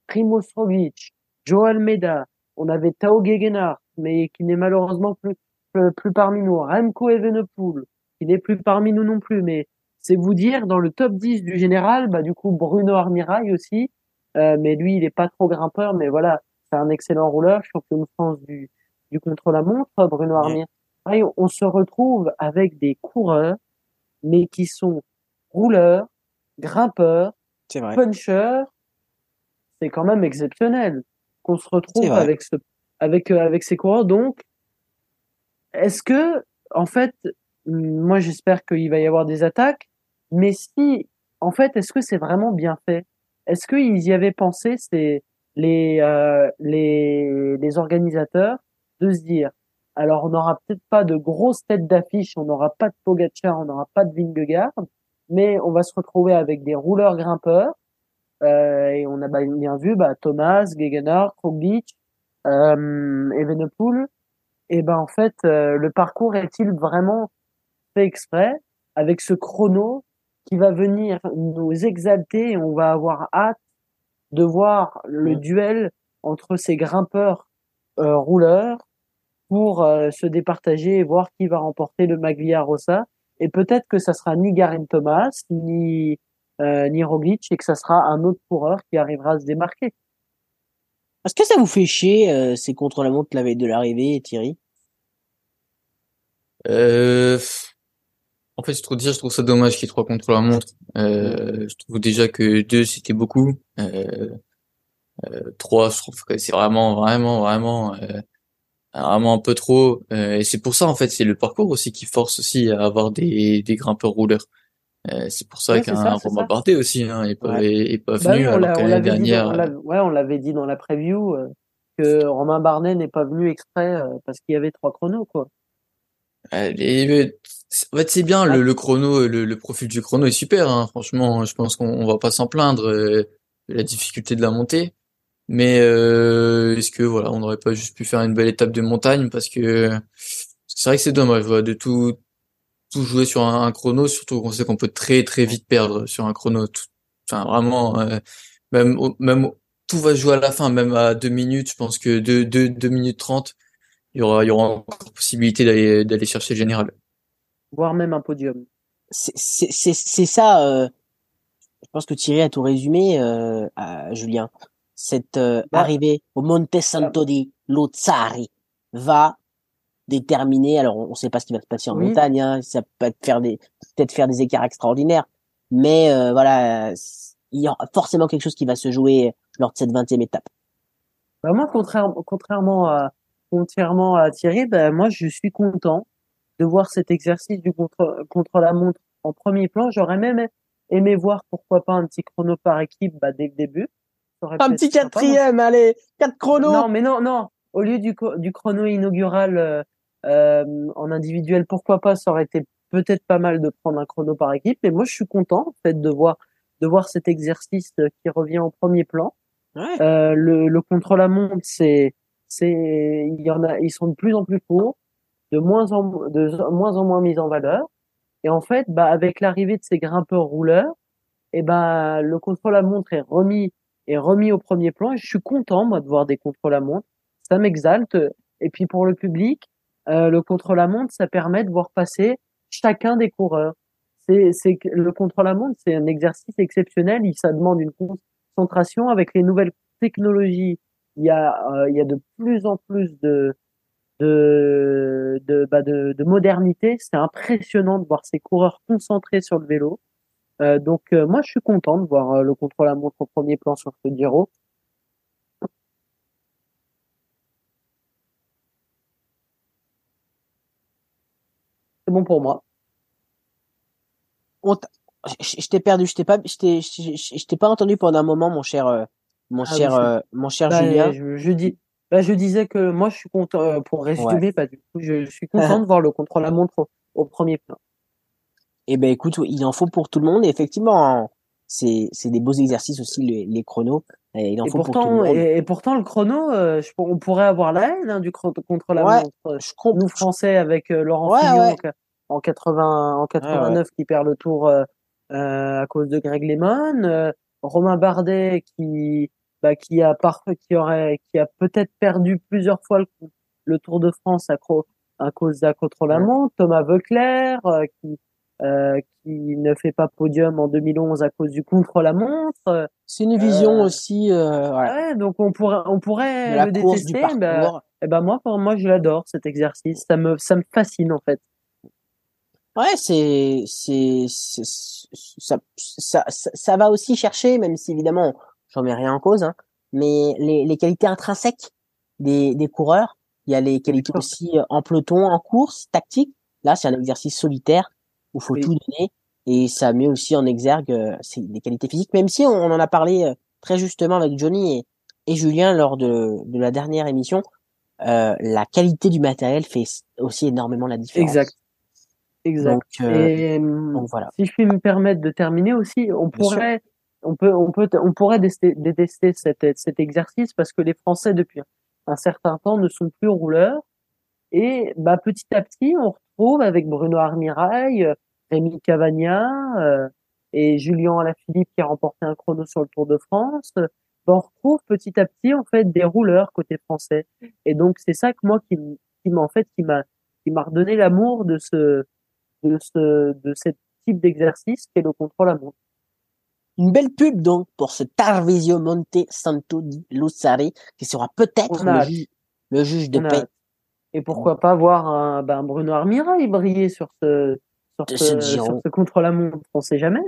Primoz Roglic, Joel Meda, on avait Tao Gegenhardt, mais qui n'est malheureusement plus, plus, parmi nous. Remco Evenepoel, qui n'est plus parmi nous non plus, mais c'est vous dire, dans le top 10 du général, bah, du coup, Bruno Armirail aussi, euh, mais lui, il est pas trop grimpeur, mais voilà, c'est un excellent rouleur, champion de France du, du contre-la-montre, Bruno Armirail on se retrouve avec des coureurs, mais qui sont rouleurs, grimpeur, C'est vrai. puncher, c'est quand même exceptionnel qu'on se retrouve C'est vrai. avec ce, avec, euh, avec ces coureurs. Donc, est-ce que, en fait, hum, moi j'espère qu'il va y avoir des attaques, mais si, en fait, est-ce que c'est vraiment bien fait? Est-ce qu'ils y avaient pensé, c'est les, euh, les, les organisateurs, de se dire, alors on n'aura peut-être pas de grosses têtes d'affiche, on n'aura pas de Pogacar, on n'aura pas de Vingegaard, mais on va se retrouver avec des rouleurs grimpeurs, euh, et on a bah, bien vu bah, Thomas, Gegenhardt, Roglic, euh, Evenepoel, et ben en fait, euh, le parcours est-il vraiment fait exprès avec ce chrono qui va venir nous exalter et on va avoir hâte de voir le Mm. duel entre ces grimpeurs euh, rouleurs pour euh, se départager et voir qui va remporter le Maglia Rossa. Et peut-être que ça sera ni Garin Thomas, ni, euh, ni Roglic, et que ça sera un autre coureur qui arrivera à se démarquer. Est-ce que ça vous fait chier, euh, ces contre-la-montre la veille de l'arrivée, Thierry? Euh, en fait, je trouve déjà, je trouve ça dommage qu'il y ait trois contre la montre. Euh, je trouve déjà que deux, c'était beaucoup. Euh, euh, trois, je trouve que c'est vraiment, vraiment, vraiment, euh, vraiment un peu trop. Euh, et c'est pour ça, en fait, c'est le parcours aussi qui force aussi à avoir des, des grimpeurs rouleurs. Euh, c'est pour ça Ouais, qu'un Romain. Bardet aussi, hein, est pas, Ouais. est, est pas Bah venu, on alors que l'année dans- dernière, on ouais, on l'avait dit dans la preview euh, que Romain Barnet n'est pas venu exprès euh, parce qu'il y avait trois chronos, quoi. en fait, c'est bien, le, le chrono, le, le profil du chrono est super, hein, franchement, je pense qu'on on va pas s'en plaindre euh, de la difficulté de la montée. Mais euh, est-ce que voilà, on n'aurait pas juste pu faire une belle étape de montagne parce que c'est vrai que c'est dommage de tout tout jouer sur un, chrono, surtout qu'on sait qu'on peut très très vite perdre sur un chrono. Enfin vraiment, euh, même même tout va jouer à la fin, même à deux minutes. Je pense que deux deux deux minutes trente, il y aura il y aura encore possibilité d'aller d'aller chercher le général. Voire même un podium. C'est c'est- c'est- c'est ça, euh, je pense que Thierry a tout résumé, euh, à Julien. Cette euh, Bah, arrivée au Monte Santo di Luzzari va déterminer, alors on ne sait pas ce qui va se passer en Oui. montagne, hein, ça peut être faire des, peut-être faire des écarts extraordinaires, mais euh, voilà, il y aura forcément quelque chose qui va se jouer lors de cette vingtième étape. Bah moi, contrairement, contrairement à, contrairement à Thierry, bah moi, je suis content de voir cet exercice du contre, contre la montre en premier plan. J'aurais même aimé voir, pourquoi pas, un petit chrono par équipe, bah, dès le début. Un petit quatrième, allez, quatre chronos. Non, mais non, non. Au lieu du, du chrono inaugural euh, euh, en individuel, pourquoi pas, ça aurait été peut-être pas mal de prendre un chrono par équipe. Mais moi, je suis content, en fait, de voir, de voir cet exercice euh, qui revient en premier plan. Ouais. Euh, le, le contre-la-montre, c'est, c'est, il y en a, ils sont de plus en plus courts, de moins en, de moins en moins mis en valeur. Et en fait, bah, avec l'arrivée de ces grimpeurs rouleurs, et ben, le contre-la-montre est remis, est remis au premier plan. Et je suis content, moi, de voir des contre-la-montre. Ça m'exalte. Et puis, pour le public, euh, le contre-la-montre, ça permet de voir passer chacun des coureurs. C'est, c'est le contre-la-montre, c'est un exercice exceptionnel. Il, ça demande une concentration avec les nouvelles technologies. Il y a, euh, il y a de plus en plus de, de, de, bah de, de modernité. C'est impressionnant de voir ces coureurs concentrés sur le vélo. Euh, donc euh, moi je suis content de voir euh, le contre-la-montre au premier plan sur ce Giro. C'est bon pour moi. On je je t'ai perdu, je t'ai pas, je t'ai, je t'ai pas entendu pendant un moment, mon cher, mon Ah oui, cher, mon cher Bah, Julien. je, dis, bah, je disais que moi je suis content pour résumer, bah, du coup je, suis content de voir le contre-la-montre au, au premier plan. Eh ben écoute, il en faut pour tout le monde. Et effectivement, hein, c'est c'est des beaux exercices aussi les, les chronos. Et il en Et faut pour tout le pourtant, monde. et, et pourtant le chrono, euh, je, on pourrait avoir la haine hein, du chro- contre-la-montre. Je comprends. Nous Français avec euh, Laurent Ouais, Fignon ouais. en qua- en 80, en 89 qui perd le tour euh, euh, à cause de Greg Lemon, euh, Romain Bardet qui bah, qui a parfait, qui aurait, qui a peut-être perdu plusieurs fois le, le Tour de France à, cause de la contre-la-montre, Thomas Veuclair euh, qui euh, qui ne fait pas podium en 2011 à cause du contre-la-montre. C'est une vision Euh, aussi, euh, Ouais, donc on pourrait, on pourrait la le course, du détester. bah, parcours. eh ben moi, pour moi, je l'adore cet exercice. Ça me, ça me fascine en fait. Ouais, c'est, c'est, ça, ça, ça, ça va aussi chercher, même si évidemment, j'en mets rien en cause, hein, mais les, les qualités intrinsèques des, des coureurs. Il y a les qualités aussi en peloton, en course, tactique. Là, c'est un exercice solitaire où faut Oui. tout donner et ça met aussi en exergue euh, des qualités physiques, même si on, on en a parlé euh, très justement avec Johnny et, et Julien lors de, de la dernière émission. Euh, la qualité du matériel fait aussi énormément la différence. Exact. Exact. Donc, euh, Et donc voilà. si je puis me permettre de terminer aussi, on Bien sûr. pourrait, on peut, on peut, on pourrait détester, détester cet, cet exercice parce que les Français depuis un certain temps ne sont plus rouleurs et bah petit à petit on retrouve avec Bruno Armirail, euh, Rémi Cavagna euh, et Julien Alaphilippe qui a remporté un chrono sur le Tour de France. bah, on retrouve petit à petit en fait des rouleurs côté français et donc c'est ça que moi qui, qui m'a en fait qui m'a qui m'a redonné l'amour de ce de ce de ce type d'exercice qui est le contrôle à montre. Une belle pub donc pour ce Tarvisio Monte Santo di Lussari qui sera peut-être le, ju- le juge de paix. Et pourquoi pas voir un ben, Bruno Armirail briller sur ce sur ce, sur ce contrôle à montre, on sait jamais.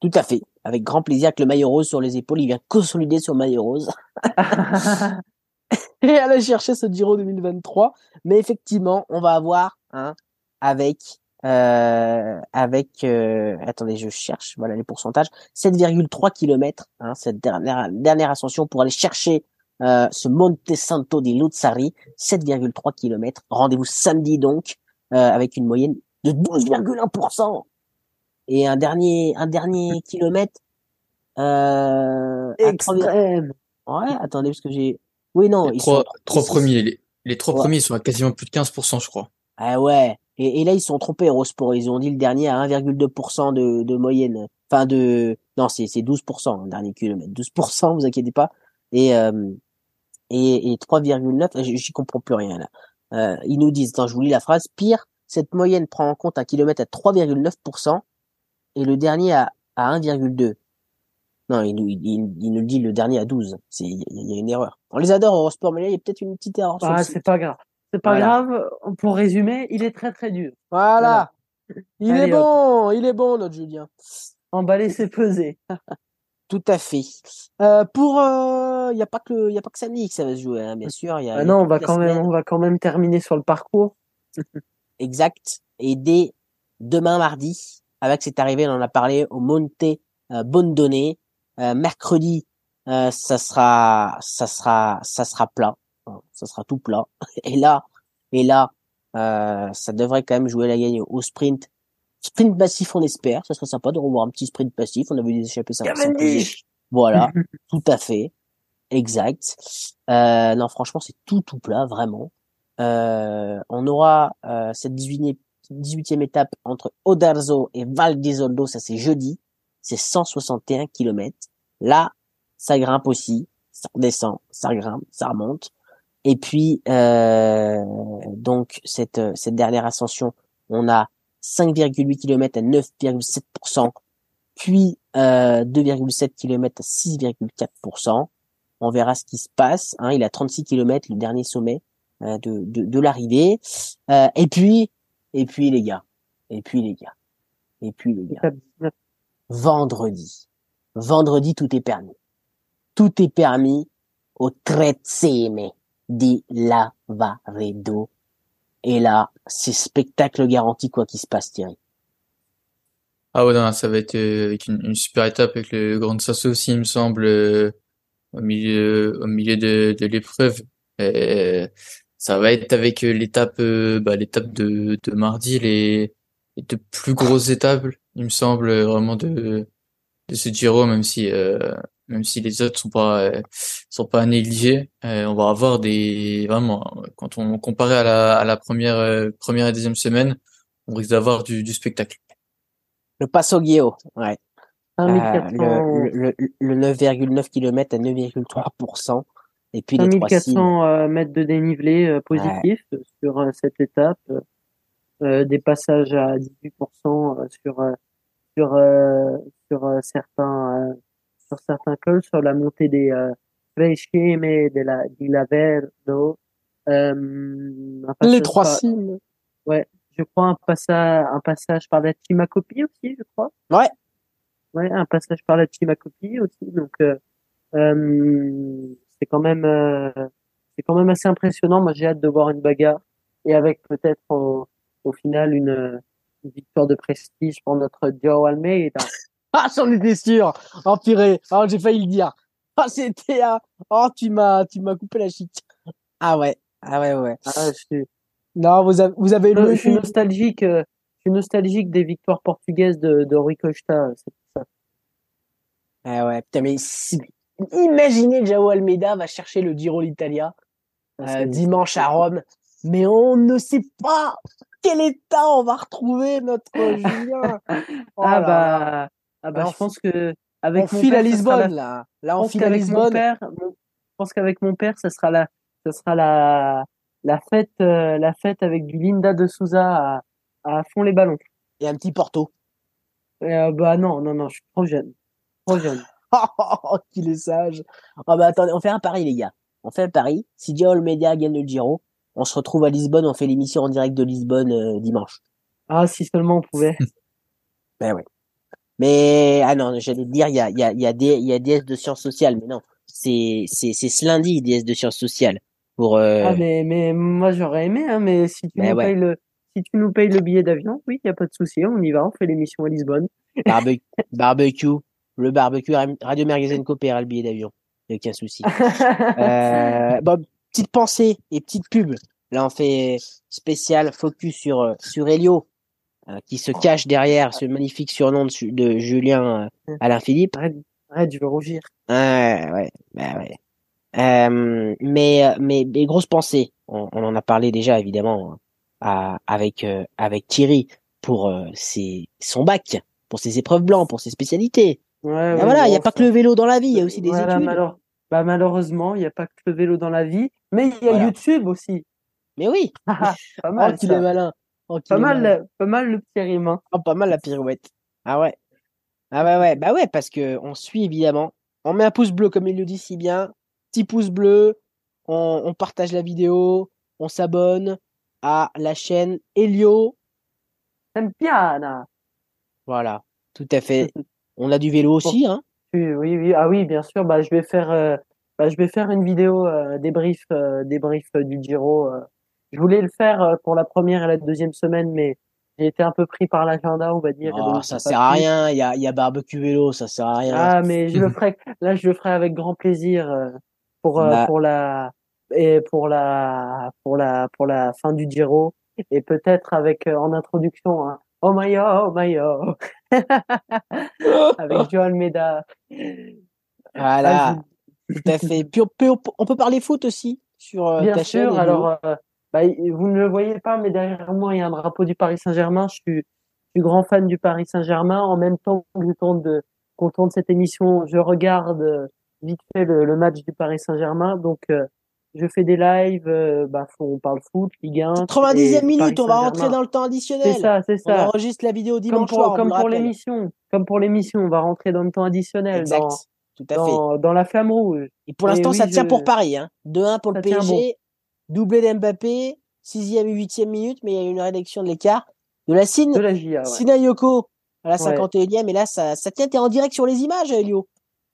Tout à fait. Avec grand plaisir avec le maillot rose sur les épaules. Il vient consolider son maillot rose. et aller chercher ce Giro 2023. Mais effectivement, on va avoir hein, avec euh, avec euh, attendez, je cherche. Voilà les pourcentages. 7,3 km. Hein, cette dernière dernière ascension pour aller chercher euh, ce Monte Santo di Luzzari. 7,3 km. Rendez-vous samedi donc euh, avec une moyenne de 12,1%. Et un dernier un dernier kilomètre. Euh, à 3, Extrême. Ouais, attendez, parce que j'ai. Oui, non, Les ils trois, sont. trois ils- premiers, les, les trois Ouais. premiers sont à quasiment plus de 15%, je crois. Ah ouais. Et, et là, ils sont trompés, Eurosport. Ils ont dit le dernier à 1,2% de, de moyenne. Enfin, de. Non, c'est c'est 12%, le dernier kilomètre. 12%, vous inquiétez pas. Et, euh, et, et 3,9, j- j'y comprends plus rien, là. Euh, ils nous disent, attends, je vous lis la phrase. Pire, cette moyenne prend en compte un kilomètre à 3,9% et le dernier à, à 1,2. Non, il nous, il, il- il nous dit le dernier à 12. C'est, il y, a- une erreur. On les adore, Eurosport, mais là, il y a peut-être une petite erreur Ah, c'est pas grave. C'est pas Voilà. grave. Pour résumer, il est très très dur. Voilà. Il Allez, est hop. bon, il est bon, notre Julien. Emballer, c'est peser. Tout à fait. Euh, pour, il y a pas que, il y a pas que samedi que ça va se jouer, hein, bien sûr. Y a, Ah il y a non, on va quand même, on va quand même terminer sur le parcours. Exact. Et dès demain mardi, avec cette arrivée, on en a parlé au Monte euh, Bondone. Euh, mercredi, euh, ça sera, ça sera, ça sera plat. Ça sera tout plat. Et là, et là, euh, ça devrait quand même jouer la gagne au sprint. Sprint passif, on espère. Ça serait sympa de revoir un petit sprint passif. On avait des échappées sympas. Voilà, tout à fait. Exact. Euh, non, franchement, c'est tout tout plat, vraiment. Euh, on aura euh, cette 18e, 18e étape entre Odarzo et Val d'Isoldo, ça c'est jeudi. C'est 161 km. Là, ça grimpe aussi. Ça redescend, ça grimpe, ça remonte. Et puis, euh, donc, cette, cette dernière ascension, on a 5,8 km à 9,7%, puis euh, 2,7 km à 6,4%. On verra ce qui se passe. Hein, il a 36 km, le dernier sommet euh, de, de, de l'arrivée. Euh, et puis, et puis les gars, et puis les gars, et puis les gars. Étape 19. Vendredi, vendredi tout est permis. Tout est permis au Trezzeme di Lavaredo. Et là, c'est spectacle garanti quoi qu'il se passe, Thierry. Ah ouais, non, ça va être euh, avec une, une super étape avec le Grand Sasso aussi, il me semble, euh, au milieu, au milieu de, de l'épreuve. Ça va être avec euh, l'étape, euh, bah, l'étape de, de mardi, les, les deux plus grosses étapes, il me semble, vraiment de, de ce Giro, même si, même si les autres sont pas, euh, sont pas à négliger. Euh, on va avoir des, vraiment, quand on comparait à la, à la première, euh, première et deuxième semaine, on risque d'avoir du, du spectacle. Le Passo Ghio, ouais. Euh, 5400, le, le, le 9,9 km à 9,3%. Et puis les trois cibles. 5400 euh, mètres de dénivelé euh, positif sur euh, cette étape. Euh, des passages à 18% euh, sur euh, sur euh, sur euh, certains euh, sur certains cols sur la montée des euh, Frescheme de la di Laverdo. Euh, Les trois pas- cibles. je crois, un passage, un passage par la Timacopie aussi, je crois. Ouais. Ouais, un passage par la Timacopie aussi. Donc, euh, euh, c'est quand même, euh, c'est quand même assez impressionnant. Moi, j'ai hâte de voir une bagarre et avec peut-être au, au final une, une victoire de prestige pour notre Joe Almeida. Ah, j'en étais sûr. Oh purée. Oh, j'ai failli le dire. Ah, c'était un. Oh, tu m'as, tu m'as coupé la chic. Ah ouais. Ah ouais, ouais. Ah, je suis, Non, vous avez, vous avez je, le. je suis nostalgique, euh, je suis nostalgique des victoires portugaises de, de Rui Costa. c'est pour ça. Ah ouais. Putain, mais si- imaginez Jao Almeida va chercher le Giro l'Italia euh, C'est- dimanche à Rome, mais on ne sait pas quel état on va retrouver notre Julien. Oh ah là. bah, ah bah, Alors, je pense que avec on mon file père, à la- Lisbonne là. Là, on file à qu'avec mon Lisbonne. père, mon- je pense qu'avec mon père, ça sera la, ça sera la, la fête, euh, la fête avec du Linda de Souza à, à fond les ballons. Et un petit Porto. Euh, bah non, non, non, je suis trop jeune, trop jeune. Oh, qu'il est sage. Oh bah attendez, on fait un pari les gars. On fait un pari. Si Gio Almeida gagne le Giro, on se retrouve à Lisbonne, on fait l'émission en direct de Lisbonne euh, dimanche. Ah, si seulement on pouvait. Ben ouais. Mais ah non, j'allais te dire, il y a, il y a, il y a des, il y a DS de sciences sociales, mais non, c'est c'est c'est ce lundi DS de sciences sociales pour. Euh... Ah, mais, mais moi j'aurais aimé, hein, mais si tu nous ouais. payes le, si tu nous payes le billet d'avion, oui, y a pas de souci, on y va, on fait l'émission à Lisbonne. Barbe- barbecue, le barbecue, Radio Magazine coopère le billet d'avion. Y a aucun souci. Euh, bon, petite pensée et petite pub. Là, on fait spécial focus sur euh, sur Elio, euh, qui se cache derrière ce magnifique surnom de, Julien euh, Alain Philippe. arrête, arrête, je vais rougir. Ouais, ouais, bah ouais. Euh, mais, euh, mais, mais grosse pensée. On, on en a parlé déjà évidemment à- avec euh, avec Thierry pour euh, ses, son bac, pour ses épreuves blancs, pour ses spécialités. Ouais, Ben ouais, voilà, il y a pas que le vélo dans la vie, il y a aussi des Voilà, études. malheure- bah, malheureusement, il n'y a pas que le vélo dans la vie, mais il y a Voilà. YouTube aussi. Mais oui, pas oh mal, qu'il ça. est malin. Pas mal, pas mal le petit rime. hein. Oh, pas mal la pirouette. Ah ouais. Ah ouais, ouais, bah ouais, parce que on suit évidemment. On met un pouce bleu comme il le dit si bien. Petit pouce bleu. On, on partage la vidéo. On s'abonne à la chaîne bien, Anna. Voilà, tout à fait. On a du vélo aussi, hein. Oui, oui, oui. Ah oui, bien sûr. Bah, je vais faire, euh, bah, je vais faire une vidéo euh, débrief, euh, débrief du Giro. Je voulais le faire euh, pour la première et la deuxième semaine, mais j'ai été un peu pris par l'agenda, on va dire. Oh, donc ça sert à rien. Il y a, il y a barbecue vélo, ça sert à rien. Ah, mais je le ferai. Là, je le ferai avec grand plaisir euh, pour euh, Bah. pour la et pour la pour la pour la fin du Giro et peut-être avec en introduction hein, Oh my oh, oh my oh avec Joe Almeida. Voilà, Ah, tout à fait. Puis on peut, on peut parler foot aussi sur Bien ta chaîne. sûr. Helio. Alors, euh, bah, vous ne le voyez pas, mais derrière moi, il y a un drapeau du Paris Saint-Germain. Je suis, je suis grand fan du Paris Saint-Germain. En même temps que je tourne de, qu'on tourne cette émission, je regarde euh, vite fait le, le match du Paris Saint-Germain. Donc, euh, je fais des lives. euh, bah, on parle foot, Ligue 1. 90e et minute, on va rentrer dans le temps C'est additionnel. ça, c'est On ça. enregistre la vidéo Comme dimanche pour, soir, on comme pour l'émission, comme pour l'émission, on va rentrer dans le temps additionnel, Exact, dans, tout à fait. dans, la flamme rouge. Et pour l'instant, oui, ça tient je- pour Paris. Hein. 2-1 pour le Ça PSG, doublé d'Mbappé, 6e et 8e minute, mais il y a une réduction de l'écart. De la Sine, De la JA, ouais. Sinayoko à la Ouais. 51e, et là, ça, ça tient, t'es en direct sur les images, Elio.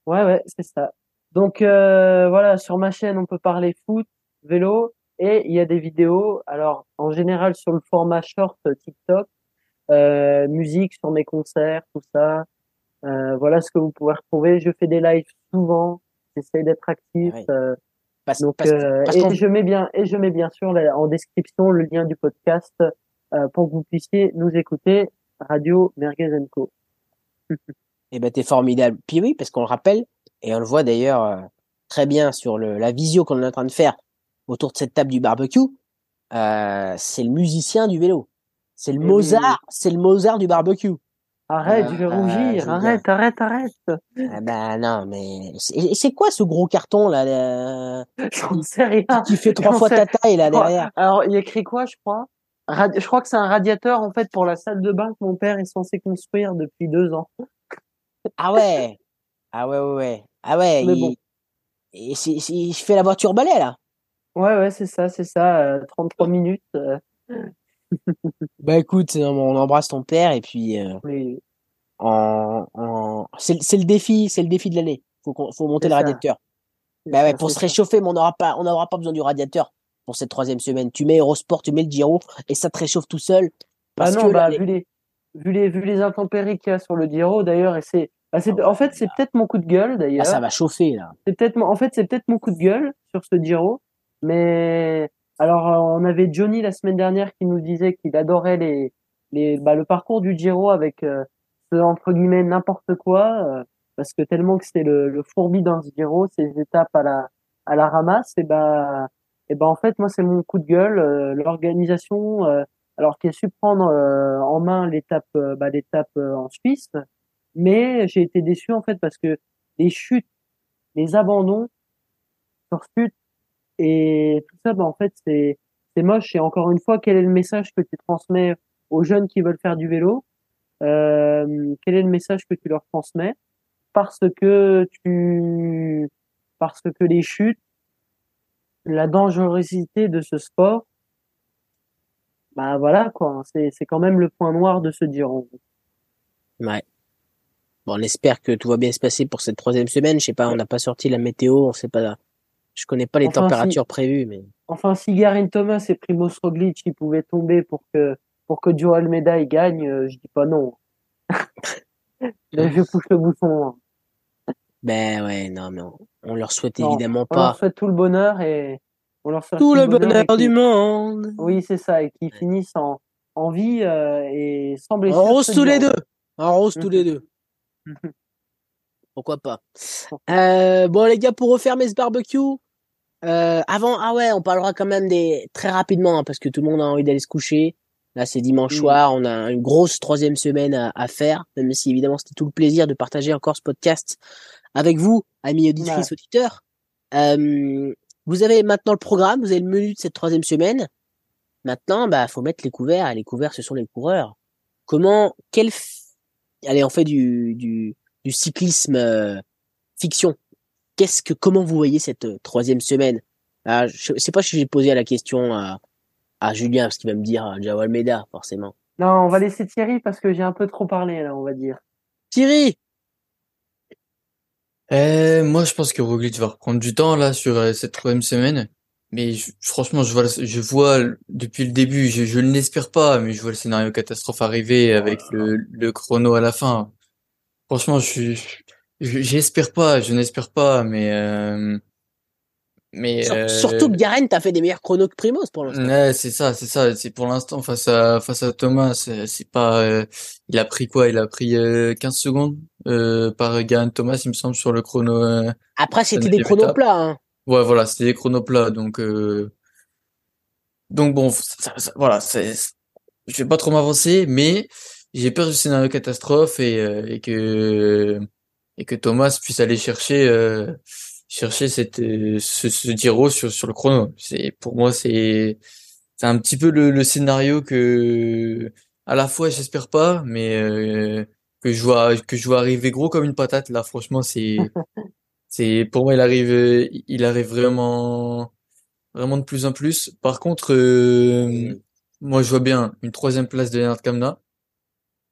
Ouais, ouais, c'est ça. Donc euh, voilà, sur ma chaîne, on peut parler foot, vélo, et il y a des vidéos. Alors en général sur le format short euh, TikTok, euh, musique sur mes concerts, tout ça. Euh, voilà ce que vous pouvez retrouver. Je fais des lives souvent. J'essaye d'être actif. Ouais. Parce, donc parce- euh, parce et je mets bien et je mets bien sûr en description le lien du podcast euh, pour que vous puissiez nous écouter. Radio Merguez Co. Eh ben, t'es formidable. Puis oui, parce qu'on le rappelle, et on le voit d'ailleurs euh, très bien sur le, la visio qu'on est en train de faire autour de cette table du barbecue, euh, c'est le musicien du vélo. C'est le Eh Mozart, c'est le Mozart du barbecue. Arrête, Euh, je vais euh, rougir. arrête, arrête, arrête. Ah ben non, mais c'est quoi ce gros carton là euh, J'en sais rien. qui fait trois fois sais- ta taille là derrière? Alors, il écrit quoi, je crois? Radi- Je crois que c'est un radiateur, en fait, pour la salle de bain que mon père est censé construire depuis deux ans. Ah ouais, ah ouais ouais ouais, ah ouais. Mais il, bon. et c'est- je fais la voiture balai là. Ouais, ouais, c'est ça, c'est ça. euh, 33 minutes. euh. Bah écoute, euh, on embrasse ton père et puis euh, Oui, en, en... c'est c'est le défi, c'est le défi de l'année. Faut qu'on, faut monter C'est le ça. radiateur. c'est Bah ouais, ça, pour c'est se ça. réchauffer, mais on n'aura pas, on n'aura pas besoin du radiateur pour cette troisième semaine. Tu mets Eurosport, tu mets le Giro et ça te réchauffe tout seul. Bah Parce non, que bah là, les- vu les vu les vu les intempéries qu'il y a sur le Giro d'ailleurs et c'est bah, c'est Ah ouais, en fait c'est là. peut-être mon coup de gueule ah, d'ailleurs. ça va chauffer là. C'est peut-être mon- en fait c'est peut-être mon coup de gueule sur ce Giro, mais alors euh, on avait Johnny la semaine dernière qui nous disait qu'il adorait les les bah, le parcours du Giro avec euh, ce entre guillemets n'importe quoi euh, parce que tellement que c'est le, le fourbi dans ce Giro, ces étapes à la à la ramasse et bah et ben en fait moi c'est mon coup de gueule euh, l'organisation euh, alors qui a su prendre euh, en main l'étape bah, l'étape en Suisse. Mais j'ai été déçu en fait parce que les chutes les abandons sur chute et tout ça bah en fait c'est moche et encore une fois quel est le message que tu transmets aux jeunes qui veulent faire du vélo? Euh, quel est le message que tu leur transmets? Parce que tu parce que les chutes la dangerosité de ce sport bah voilà quoi c'est c'est quand même le point noir de ce Giro Ouais. Bon, on espère que tout va bien se passer pour cette troisième semaine. Je sais pas, on n'a pas sorti la météo, on sait pas. Je connais pas les Enfin, températures prévues, mais enfin si Garin Thomas et Primoz Roglic ils pouvaient tomber pour que pour que Joe Almeida il gagne euh, je dis pas non Mais je pousse le bouton hein. ben ouais, non, mais on, on leur souhaite Non, évidemment on leur pas souhaite tout le bonheur et on leur souhaite tout le bonheur du monde. oui c'est ça et qu'ils finissent en en vie euh, et sans blessure En rose tous les deux. En rose tous les deux. Pourquoi pas. Euh, bon les gars, pour refermer ce barbecue, euh, avant, ah ouais, on parlera quand même des très rapidement hein, parce que tout le monde a envie d'aller se coucher. Là, c'est dimanche Mm. soir, on a une grosse troisième semaine à, à faire, même si évidemment c'était tout le plaisir de partager encore ce podcast avec vous, amis auditrices, auditeurs. Euh, vous avez maintenant le programme, vous avez le menu de cette troisième semaine. Maintenant, bah, faut mettre les couverts. Et les couverts, ce sont les coureurs. Comment, quel, f- allez, on fait du, du, du cyclisme euh, fiction. Qu'est-ce que, comment vous voyez cette euh, troisième semaine? Ah, Je sais pas si j'ai posé la question à, à Julien, parce qu'il va me dire à Jao Almeida, forcément. non on va laisser Thierry parce que j'ai un peu trop parlé là on va dire Thierry, Euh, moi, je pense que Roglic va reprendre du temps là sur euh, cette troisième semaine. Mais je- franchement, je vois, je depuis le début, je, je ne l'espère pas, mais je vois le scénario catastrophe arriver avec le, le chrono à la fin. Franchement, je suis, je- j'espère pas, je n'espère pas, mais euh, mais euh, surtout que Garen t'a fait des meilleurs chronos que Primoz pour l'instant. Ouais, c'est ça, c'est ça. C'est pour l'instant face à face à Thomas, c'est pas. euh, il a pris quoi? Il a pris euh, 15 secondes euh, par Garen Thomas, il me semble, sur le chrono. euh. Après, c'était des chronos plats. Hein. Ouais, voilà, c'était des chronos plats, donc euh, donc bon, ça- ça- voilà, c'est. Je vais pas trop m'avancer, mais j'ai peur du scénario catastrophe et euh, et que et que Thomas puisse aller chercher euh, chercher cette euh, ce, ce Giro sur sur le chrono. C'est pour moi c'est c'est un petit peu le, le scénario que à la fois j'espère pas, mais euh, que je vois que je vois arriver gros comme une patate. Là, franchement, c'est c'est pour moi il arrive il arrive vraiment vraiment de plus en plus. Par contre, euh, moi je vois bien une troisième place de Lennart Kamna.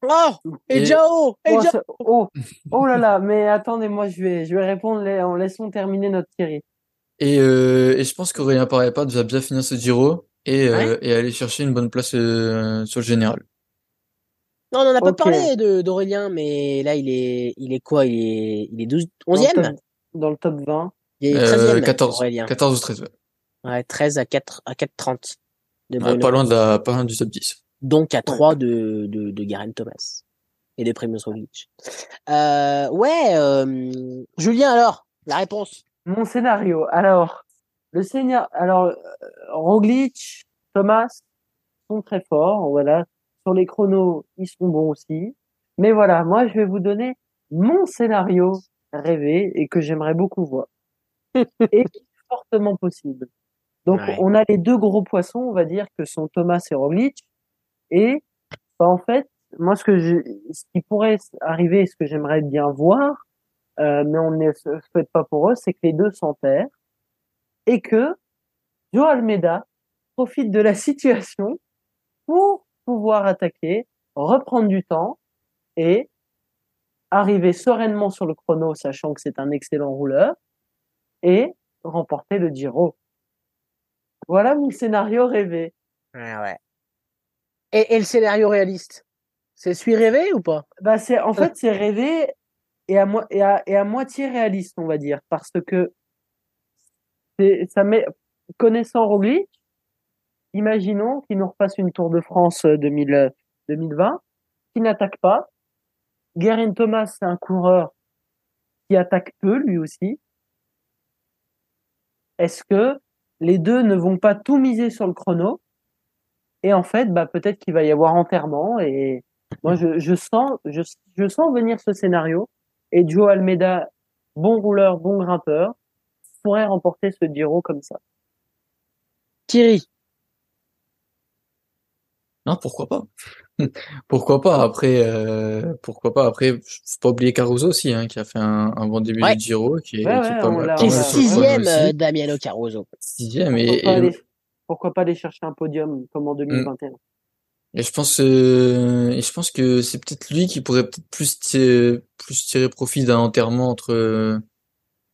Oh Et Et- Jao Et oh, Jao oh oh là là mais attendez moi je vais je vais répondre en laissant terminer notre Thierry Et, euh, et je pense qu'Aurélien Parapat va bien finir ce Giro et, euh, et aller chercher une bonne place euh, sur le général. Non, on en a pas parlé d'Aurélien, mais là, il est, il est quoi? Il est, il est 12, dans le 11e? top, dans le top 20 Il est Euh, 13e, 14, Aurélien. 14 ou 13, ouais. Ouais, 13 à 4, à 4,30 de Ouais, Bruno. pas loin de la, pas loin du top 10. Donc à 3 de, de, de Garen Thomas. Et de Primoz Roglic. Euh, ouais, euh, Julien, alors, la réponse. Mon scénario. Alors, le scénario. Alors, euh, Roglic, Thomas sont très forts. Voilà. Sur les chronos, ils sont bons aussi. Mais voilà, moi, je vais vous donner mon scénario rêvé et que j'aimerais beaucoup voir. et qui est fortement possible. Donc, Ouais. on a les deux gros poissons, on va dire, que sont Thomas et Roglic. Et, bah, en fait, moi, ce que je, ce qui pourrait arriver, ce que j'aimerais bien voir, euh, mais on ne souhaite pas pour eux, c'est que les deux s'enterrent et que Joe Almeida profite de la situation pour pouvoir attaquer, reprendre du temps et arriver sereinement sur le chrono, sachant que c'est un excellent rouleur, et remporter le Giro. Voilà mon scénario rêvé. Ouais. Et, et le scénario réaliste C'est celui rêvé ou pas? Bah c'est en fait c'est rêvé et à, mo- et, à, et à moitié réaliste on va dire parce que c'est ça met connaissant Roglic, imaginons qu'il nous refasse une Tour de France euh, 2000, euh, 2020 qui n'attaque pas. Guerin Thomas c'est un coureur qui attaque peu lui aussi. Est-ce que les deux ne vont pas tout miser sur le chrono? Et en fait bah peut-être qu'il va y avoir enterrement et moi je, je sens je, je sens venir ce scénario et Joe Almeida bon rouleur bon grimpeur pourrait remporter ce Giro comme ça Thierry Non, pourquoi pas? Pourquoi pas? Après, euh, pourquoi pas? Après, faut pas oublier Caruso aussi, hein, qui a fait un, un bon début Ouais. de Giro, qui est, Ouais, qui est ouais, pas mal, Qui est sixième, euh, Damiano Caruso. Sixième, et, et, pourquoi pas aller chercher un podium comme en 2021 et je pense, euh, et je pense que c'est peut-être lui qui pourrait peut-être plus tirer, plus tirer profit d'un enterrement entre,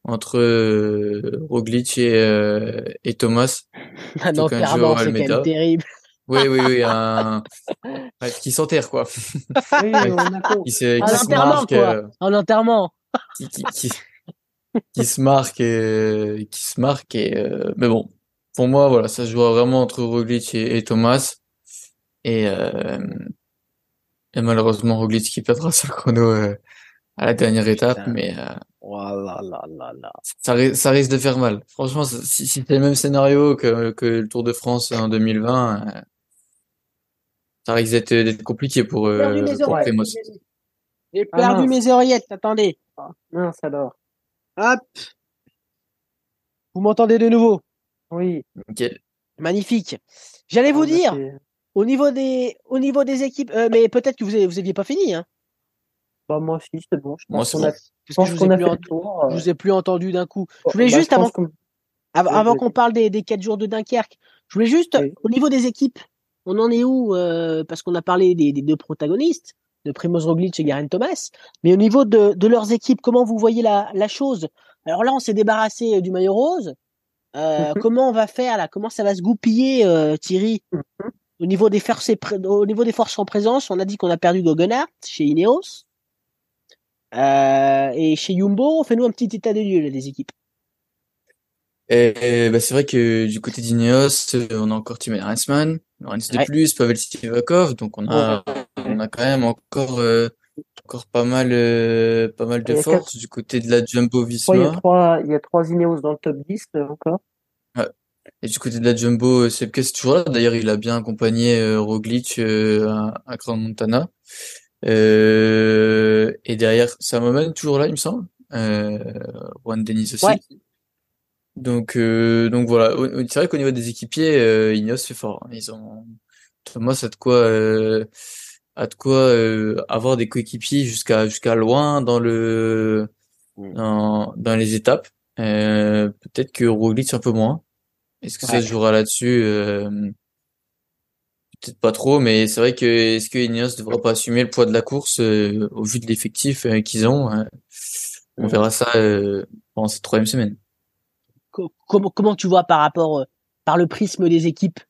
entre euh, Roglic et, euh, et Thomas, Ah non, clairement, c'est quand même terrible. Oui, oui, oui, un, bref, qui s'enterre, quoi. oui on a con- Qui se, Un qui se marque, quoi. euh, En enterrement. qui, qui, qui, qui se marque et qui se marque et euh, mais bon pour moi voilà ça se joue vraiment entre Roglic et, et Thomas et, euh, et malheureusement Roglic qui perdra son chrono euh, à la dernière étape Putain. mais euh, Voilà, là, là, là. ça, ri- ça risque de faire mal franchement si, si c'est le même scénario que, que le Tour de France en 2020 euh, ça risque d'être compliqué pour, J'ai perdu euh, mes pour oreilles. Primoz. J'ai Ah, perdu mes oreillettes, attendez. mince alors Hop. Vous m'entendez de nouveau? Oui Nickel. Magnifique. J'allais vous Ah, bah, dire, au niveau des, au niveau des équipes, euh, mais peut-être que vous avez, vous pas fini, hein. bah, moi aussi c'est bon je Moi, pense a, je pense vous ai a plus, fait ent- le tour je vous ai plus entendu d'un coup. Je voulais bah, juste, je avant, qu'on- av- Oui, avant vas-y. qu'on parle des, des quatre jours de Dunkerque, je voulais juste, Oui. au niveau des équipes, on en est où, euh, parce qu'on a parlé des, des deux protagonistes, de Primoz Roglic et Garen Thomas, mais au niveau de, de leurs équipes, comment vous voyez la, la chose? Alors là, on s'est débarrassé euh, du maillot rose. Euh, comment on va faire là? Comment ça va se goupiller, euh, Thierry? Au niveau des forces, et pré- au niveau des forces en présence, on a dit qu'on a perdu Gogenhardt chez Ineos. Euh, et chez Jumbo, fais-nous un petit état des lieux là, des équipes. Et, bah, c'est vrai que du côté d'Ineos, on a encore Tim Heinzmann, Lorenz de plus, Pavel Sivakov, donc on a, on a quand même encore, encore pas mal, euh, pas mal Il de force du côté de la Jumbo crois qu'il y a Visma. trois il y a trois Ineos dans le top 10 euh, encore Et du côté de la Jumbo, euh, Sepke c'est toujours là. D'ailleurs, il a bien accompagné euh, Roglic euh, à, à Grand Montana. Euh, et derrière, Samoman toujours là, il me semble. Euh, Juan Dennis aussi. Ouais. Donc, euh, donc voilà. C'est vrai qu'au niveau des équipiers, euh, Ineos fait fort. hein. Ils ont Thomas a de quoi, euh, a de quoi euh, avoir des coéquipiers jusqu'à jusqu'à loin dans le Mm. dans, dans les étapes. Euh, peut-être que Roglic un peu moins. Est-ce que ça se jouera là-dessus? Euh, peut-être pas trop, mais c'est vrai que est-ce que Ineos ne devra pas assumer le poids de la course euh, au vu de l'effectif euh, qu'ils ont? euh, on Mm. verra ça euh, pendant cette troisième semaine. Co- Comment, comment tu vois par rapport, euh, par le prisme des équipes,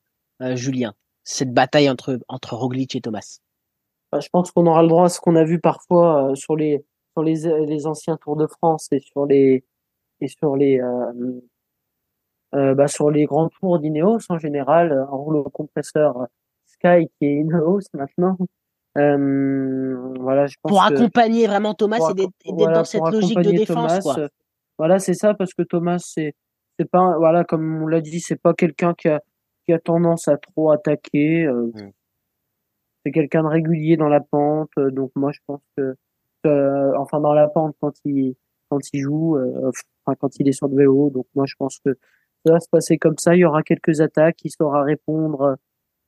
euh, Julien, cette bataille entre, entre Roglic et Thomas? Je pense qu'on aura le droit à ce qu'on a vu parfois euh, sur les sur les, les anciens Tours de France et sur les et sur les euh, euh, bah, sur les grands tours d'Ineos en général, un rouleau compresseur Sky qui est Ineos maintenant. Euh, voilà, je pense Pour que accompagner vraiment Thomas et d'être voilà, dans cette logique de défense, Thomas, quoi. euh, Voilà, c'est ça parce que Thomas c'est c'est pas voilà comme on l'a dit, c'est pas quelqu'un qui a qui a tendance à trop attaquer. euh, Mm. C'est quelqu'un de régulier dans la pente, euh, donc moi je pense que euh, enfin dans la pente quand il quand il joue, euh, enfin quand il est sur le vélo, donc moi je pense que ça va se passer comme ça. Il y aura quelques attaques, il saura répondre euh,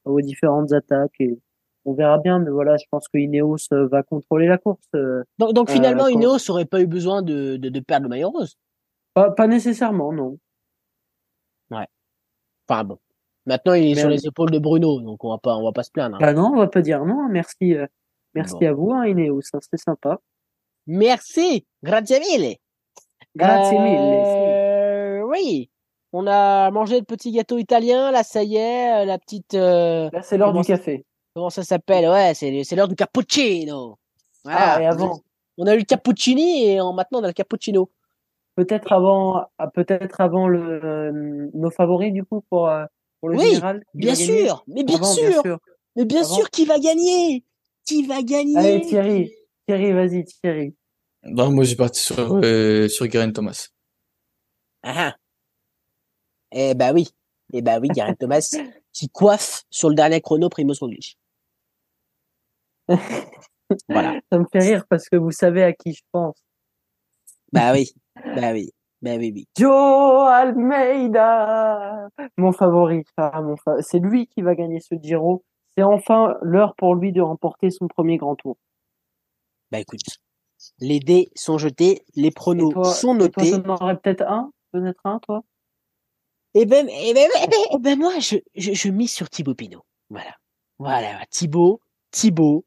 aux différentes attaques et on verra bien. Mais voilà, je pense que Ineos euh, va contrôler la course. Donc, donc finalement, Ineos aurait pas eu besoin de, de, de perdre le maillot rose? Pas, pas nécessairement, non. Enfin bon. Maintenant, il est Mais sur on- les épaules de Bruno, donc on va pas, on va pas se plaindre. hein. Ah non, on va pas dire non. Merci, euh, merci Bon. à vous, hein, Ineos. hein, C'était sympa. Merci, grazie mille. Grazie mille. Euh, oui, on a mangé le petit gâteau italien. Là, ça y est, euh, la petite. euh, Là, c'est l'heure du café. comment ça s'appelle? Ouais, c'est l'heure du cappuccino. Voilà. Ah, et avant, On a eu le cappuccini et en- maintenant on a le cappuccino. peut-être avant, ah, peut-être avant le, nos favoris du coup pour, pour le Oui, général. Bien sûr, mais bien Avant, sûr, bien sûr. mais bien Avant. sûr, qui va gagner Qui va gagner Allez, Thierry, Thierry, vas-y, Thierry. Non, moi, j'ai parti sur, euh, sur Geraint Thomas. Ah ah. Eh bah oui, eh bah oui, Geraint Thomas qui coiffe sur le dernier chrono Primoz Roglic. Voilà. Ça me fait rire parce que vous savez à qui je pense. Bah oui, bah oui, bah oui, oui. Joe Almeida, mon favori. Mon fa- C'est lui qui va gagner ce Giro. C'est enfin l'heure pour lui de remporter son premier grand tour. Bah écoute, les dés sont jetés, les Et pronos toi, sont et toi, notés. t'en aurais peut-être un, peut-être un, toi? Et ben, et ben, eh ben, eh ben, moi, je, je, je mise sur Thibaut Pinot. Voilà. Voilà. Thibaut, Thibaut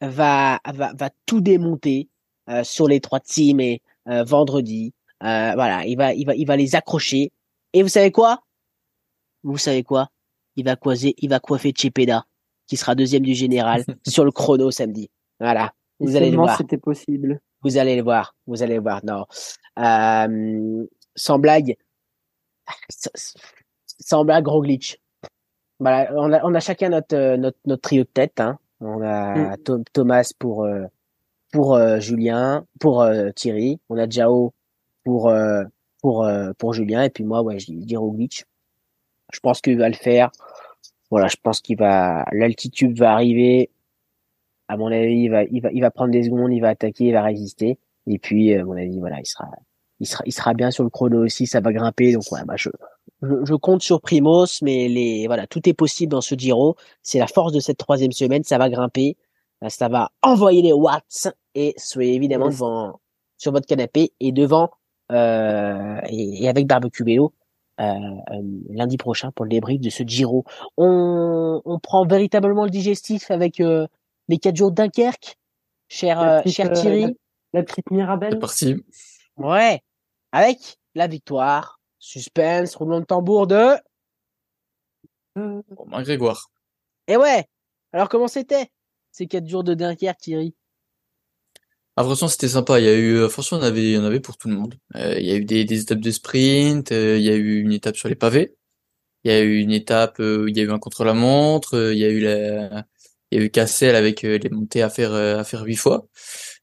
va, va, va tout démonter euh, sur les trois teams et euh, vendredi. Euh, voilà. Il va, il va, il va les accrocher. Et vous savez quoi? Vous savez quoi? Il va coiser, il va coiffer Cepeda, qui sera deuxième du général sur le chrono samedi. Voilà. Vous allez le voir. c'était possible. Vous allez le voir. Vous allez le voir. Non. Euh, sans blague. Sans- blague, gros glitch. Voilà, on a, on a chacun notre, euh, notre, notre trio de tête. Hein. On a Tho- Thomas pour, euh, pour euh, Julien, pour euh, Thierry. On a Jao pour, euh, pour, euh, pour Julien. Et puis moi, ouais, je dis Roglic. Je pense qu'il va le faire. Voilà, je pense qu'il va, l'altitude va arriver. À mon avis, il va, il va, il va prendre des secondes, il va attaquer, il va résister. Et puis, euh, à mon avis, voilà, il sera, il sera, il sera bien sur le chrono aussi, ça va grimper. Donc, ouais, bah, je, je, je compte sur Primos, mais les, voilà, tout est possible dans ce Giro. C'est la force de cette troisième semaine, ça va grimper, ça va envoyer les watts et soyez évidemment devant, sur votre canapé et devant, et, et avec Barbecue Vélo, euh, euh, lundi prochain pour le débrief de ce Giro. On, on prend véritablement le digestif avec, euh, les quatre jours de Dunkerque, cher, La euh, petite, cher euh, Thierry. La petite Mirabelle. C'est parti. Ouais. Avec la victoire. Suspense, roulement de tambour de. Euh, Romain Grégoire. Et ouais. Alors comment c'était ces quatre jours de Dunkerque, Thierry? Ah, franchement, c'était sympa. Il y a eu, euh, franchement, on avait, en avait pour tout le monde. Euh, il y a eu des, étapes de sprint, euh, il y a eu une étape sur les pavés, il y a eu une étape où il y a eu un contre-la-montre, il y a eu la, il y a eu Cassel avec les montées à faire, à faire huit fois.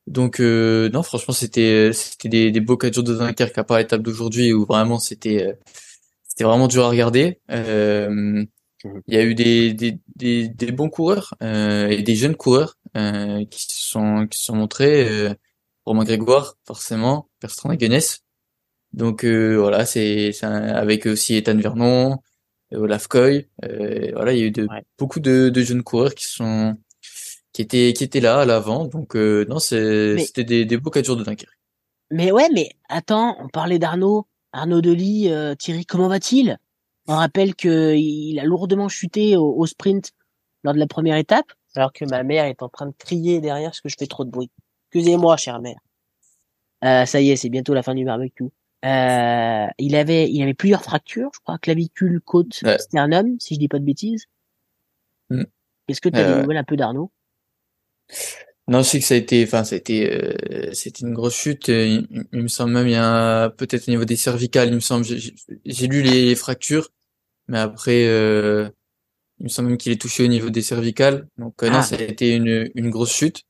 Donc, euh, non, franchement, c'était, c'était des, des beaux quatre de Dunkerque à part l'étape d'aujourd'hui où vraiment c'était, c'était vraiment dur à regarder. Il y a eu des, des, des, des bons coureurs euh, et des jeunes coureurs euh, qui se sont qui sont montrés. Euh, Romain Grégoire, forcément, Bertrand Haguenès. Donc euh, voilà, c'est avec aussi Ethan Vernon, Olaf. Euh, voilà, il y a eu de, Ouais. beaucoup de, de jeunes coureurs qui sont qui étaient qui étaient là à l'avant. Donc euh, non, c'était des, des beaux quatre jours de Dunkerque. Mais ouais, mais attends, on parlait d'Arnaud. Arnaud Delis, euh, Thierry, comment va-t-il? On rappelle que il a lourdement chuté au, au sprint lors de la première étape, alors que ma mère est en train de crier derrière parce que je fais trop de bruit. Excusez-moi, chère mère. Euh, ça y est, c'est bientôt la fin du barbecue. Euh, il avait, il avait plusieurs fractures, je crois, clavicule, côte, Ouais. sternum, si je dis pas de bêtises. Mm. Est-ce que tu as des Euh, nouvelles un peu d'Arnaud? Non, je sais que ça a été, enfin, ça a été, euh, c'était une grosse chute. euh, Il, me semble même, il y a peut-être au niveau des cervicales, il me semble, j'ai lu les fractures, mais après, euh, il me semble même qu'il est touché au niveau des cervicales. Donc, euh, Ah. non, ça a été une, une grosse chute.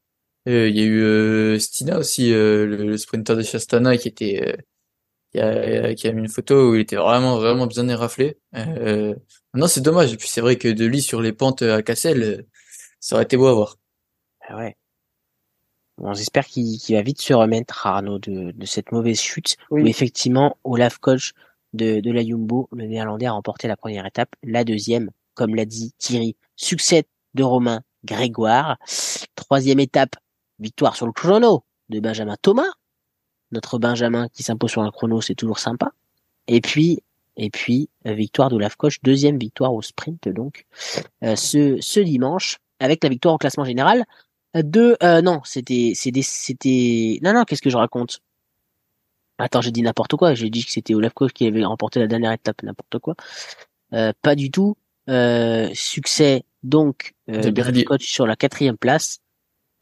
Euh, il y a eu euh, Stina aussi, euh, le, le sprinter de Chastana, qui était, euh, qui a, qui a mis une photo où il était vraiment, vraiment bien éraflé. Euh, non, c'est dommage. Et puis, c'est vrai que de lui sur les pentes à Cassel, euh, ça aurait été beau à voir. Ah ouais. Bon, j'espère qu'il qu'il va vite se remettre, Arnaud, de, de cette mauvaise chute. Oui. Où effectivement, Olaf Koch de, de la Jumbo, le néerlandais, a remporté la première étape. La deuxième, comme l'a dit Thierry, succès de Romain Grégoire. Troisième étape, victoire sur le chrono de Benjamin Thomas. Notre Benjamin qui s'impose sur un chrono, c'est toujours sympa. Et puis, Et puis, victoire d'Olaf Koch, deuxième victoire au sprint, donc, euh, ce, ce dimanche, avec la victoire au classement général de, euh, non, c'était, c'était, c'était, non, non, qu'est-ce que je raconte? Attends, j'ai dit n'importe quoi. J'ai dit que c'était Olaf Koch qui avait remporté la dernière étape, n'importe quoi. Euh, pas du tout. Euh, succès donc euh, De. Koch sur la quatrième place.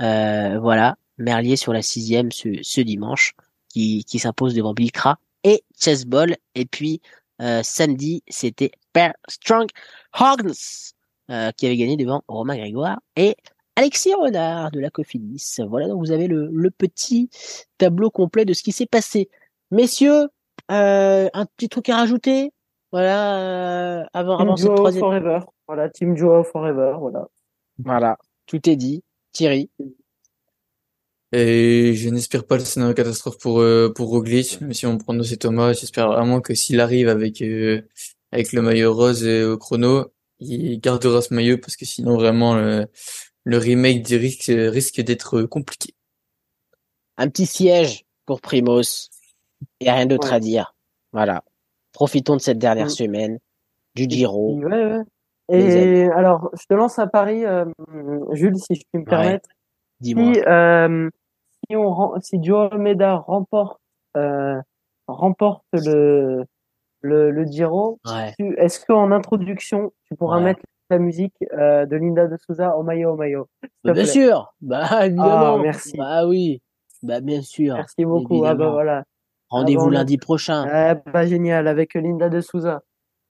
Euh, voilà, Merlier sur la sixième ce, ce dimanche, qui, qui s'impose devant Bilkra et Chessball. Et puis euh, samedi, c'était Per Strong Hognes euh, qui avait gagné devant Romain Grégoire et Alexis Renard de la Cofidis. Voilà, donc vous avez le, le petit tableau complet de ce qui s'est passé. Messieurs, euh, un petit truc à rajouter? Voilà, euh, avant, Team avant cette troisième. Forever. Voilà, Team Joao Forever, voilà. Voilà, tout est dit. Thierry. Et je n'espère pas le scénario catastrophe pour euh, pour Roglic, même si on prend c'est Thomas, j'espère vraiment que s'il arrive avec euh, avec le maillot rose euh, au chrono, il gardera ce maillot parce que sinon vraiment le, le remake du risque risque d'être compliqué. Un petit siège pour Primos. Et rien d'autre Ouais. à dire. Voilà. Profitons de cette dernière Mm. semaine du Giro. Ouais, Et alors, je te lance un pari, euh, Jules, si je puis me permettre. Dis-moi. Si, euh, si, on, si Joe Almeida remporte, euh, remporte le, le, le Giro, est-ce qu'en introduction, tu pourras mettre la musique euh, de Linda de Souza au maillot au maillot bien sûr. Bah, évidemment. Ah, merci. Bah oui. Bah, bien sûr. Merci beaucoup. Ah bah voilà. Rendez-vous Ah a- lundi prochain. Ah bah génial, avec Linda de Souza.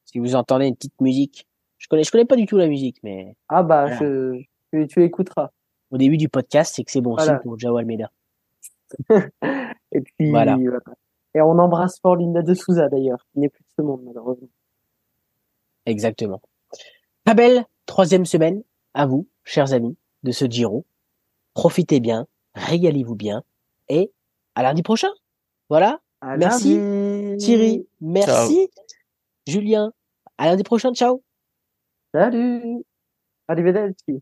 Si vous entendez une petite musique. Je connais, je connais pas du tout la musique, mais Ah bah, Voilà. je, tu, tu écouteras. au début du podcast, c'est que c'est bon Voilà. signe pour Jao Almeida. Et puis, Voilà. Et on embrasse fort Linda de Souza d'ailleurs, qui n'est plus de ce monde malheureusement. Exactement. Belle troisième semaine à vous, chers amis, de ce Giro. Profitez bien, régalez-vous bien et à lundi prochain. Voilà. À Merci, lundi. Thierry, merci. Julien, à lundi prochain. Ciao. Salut. Arrivederci.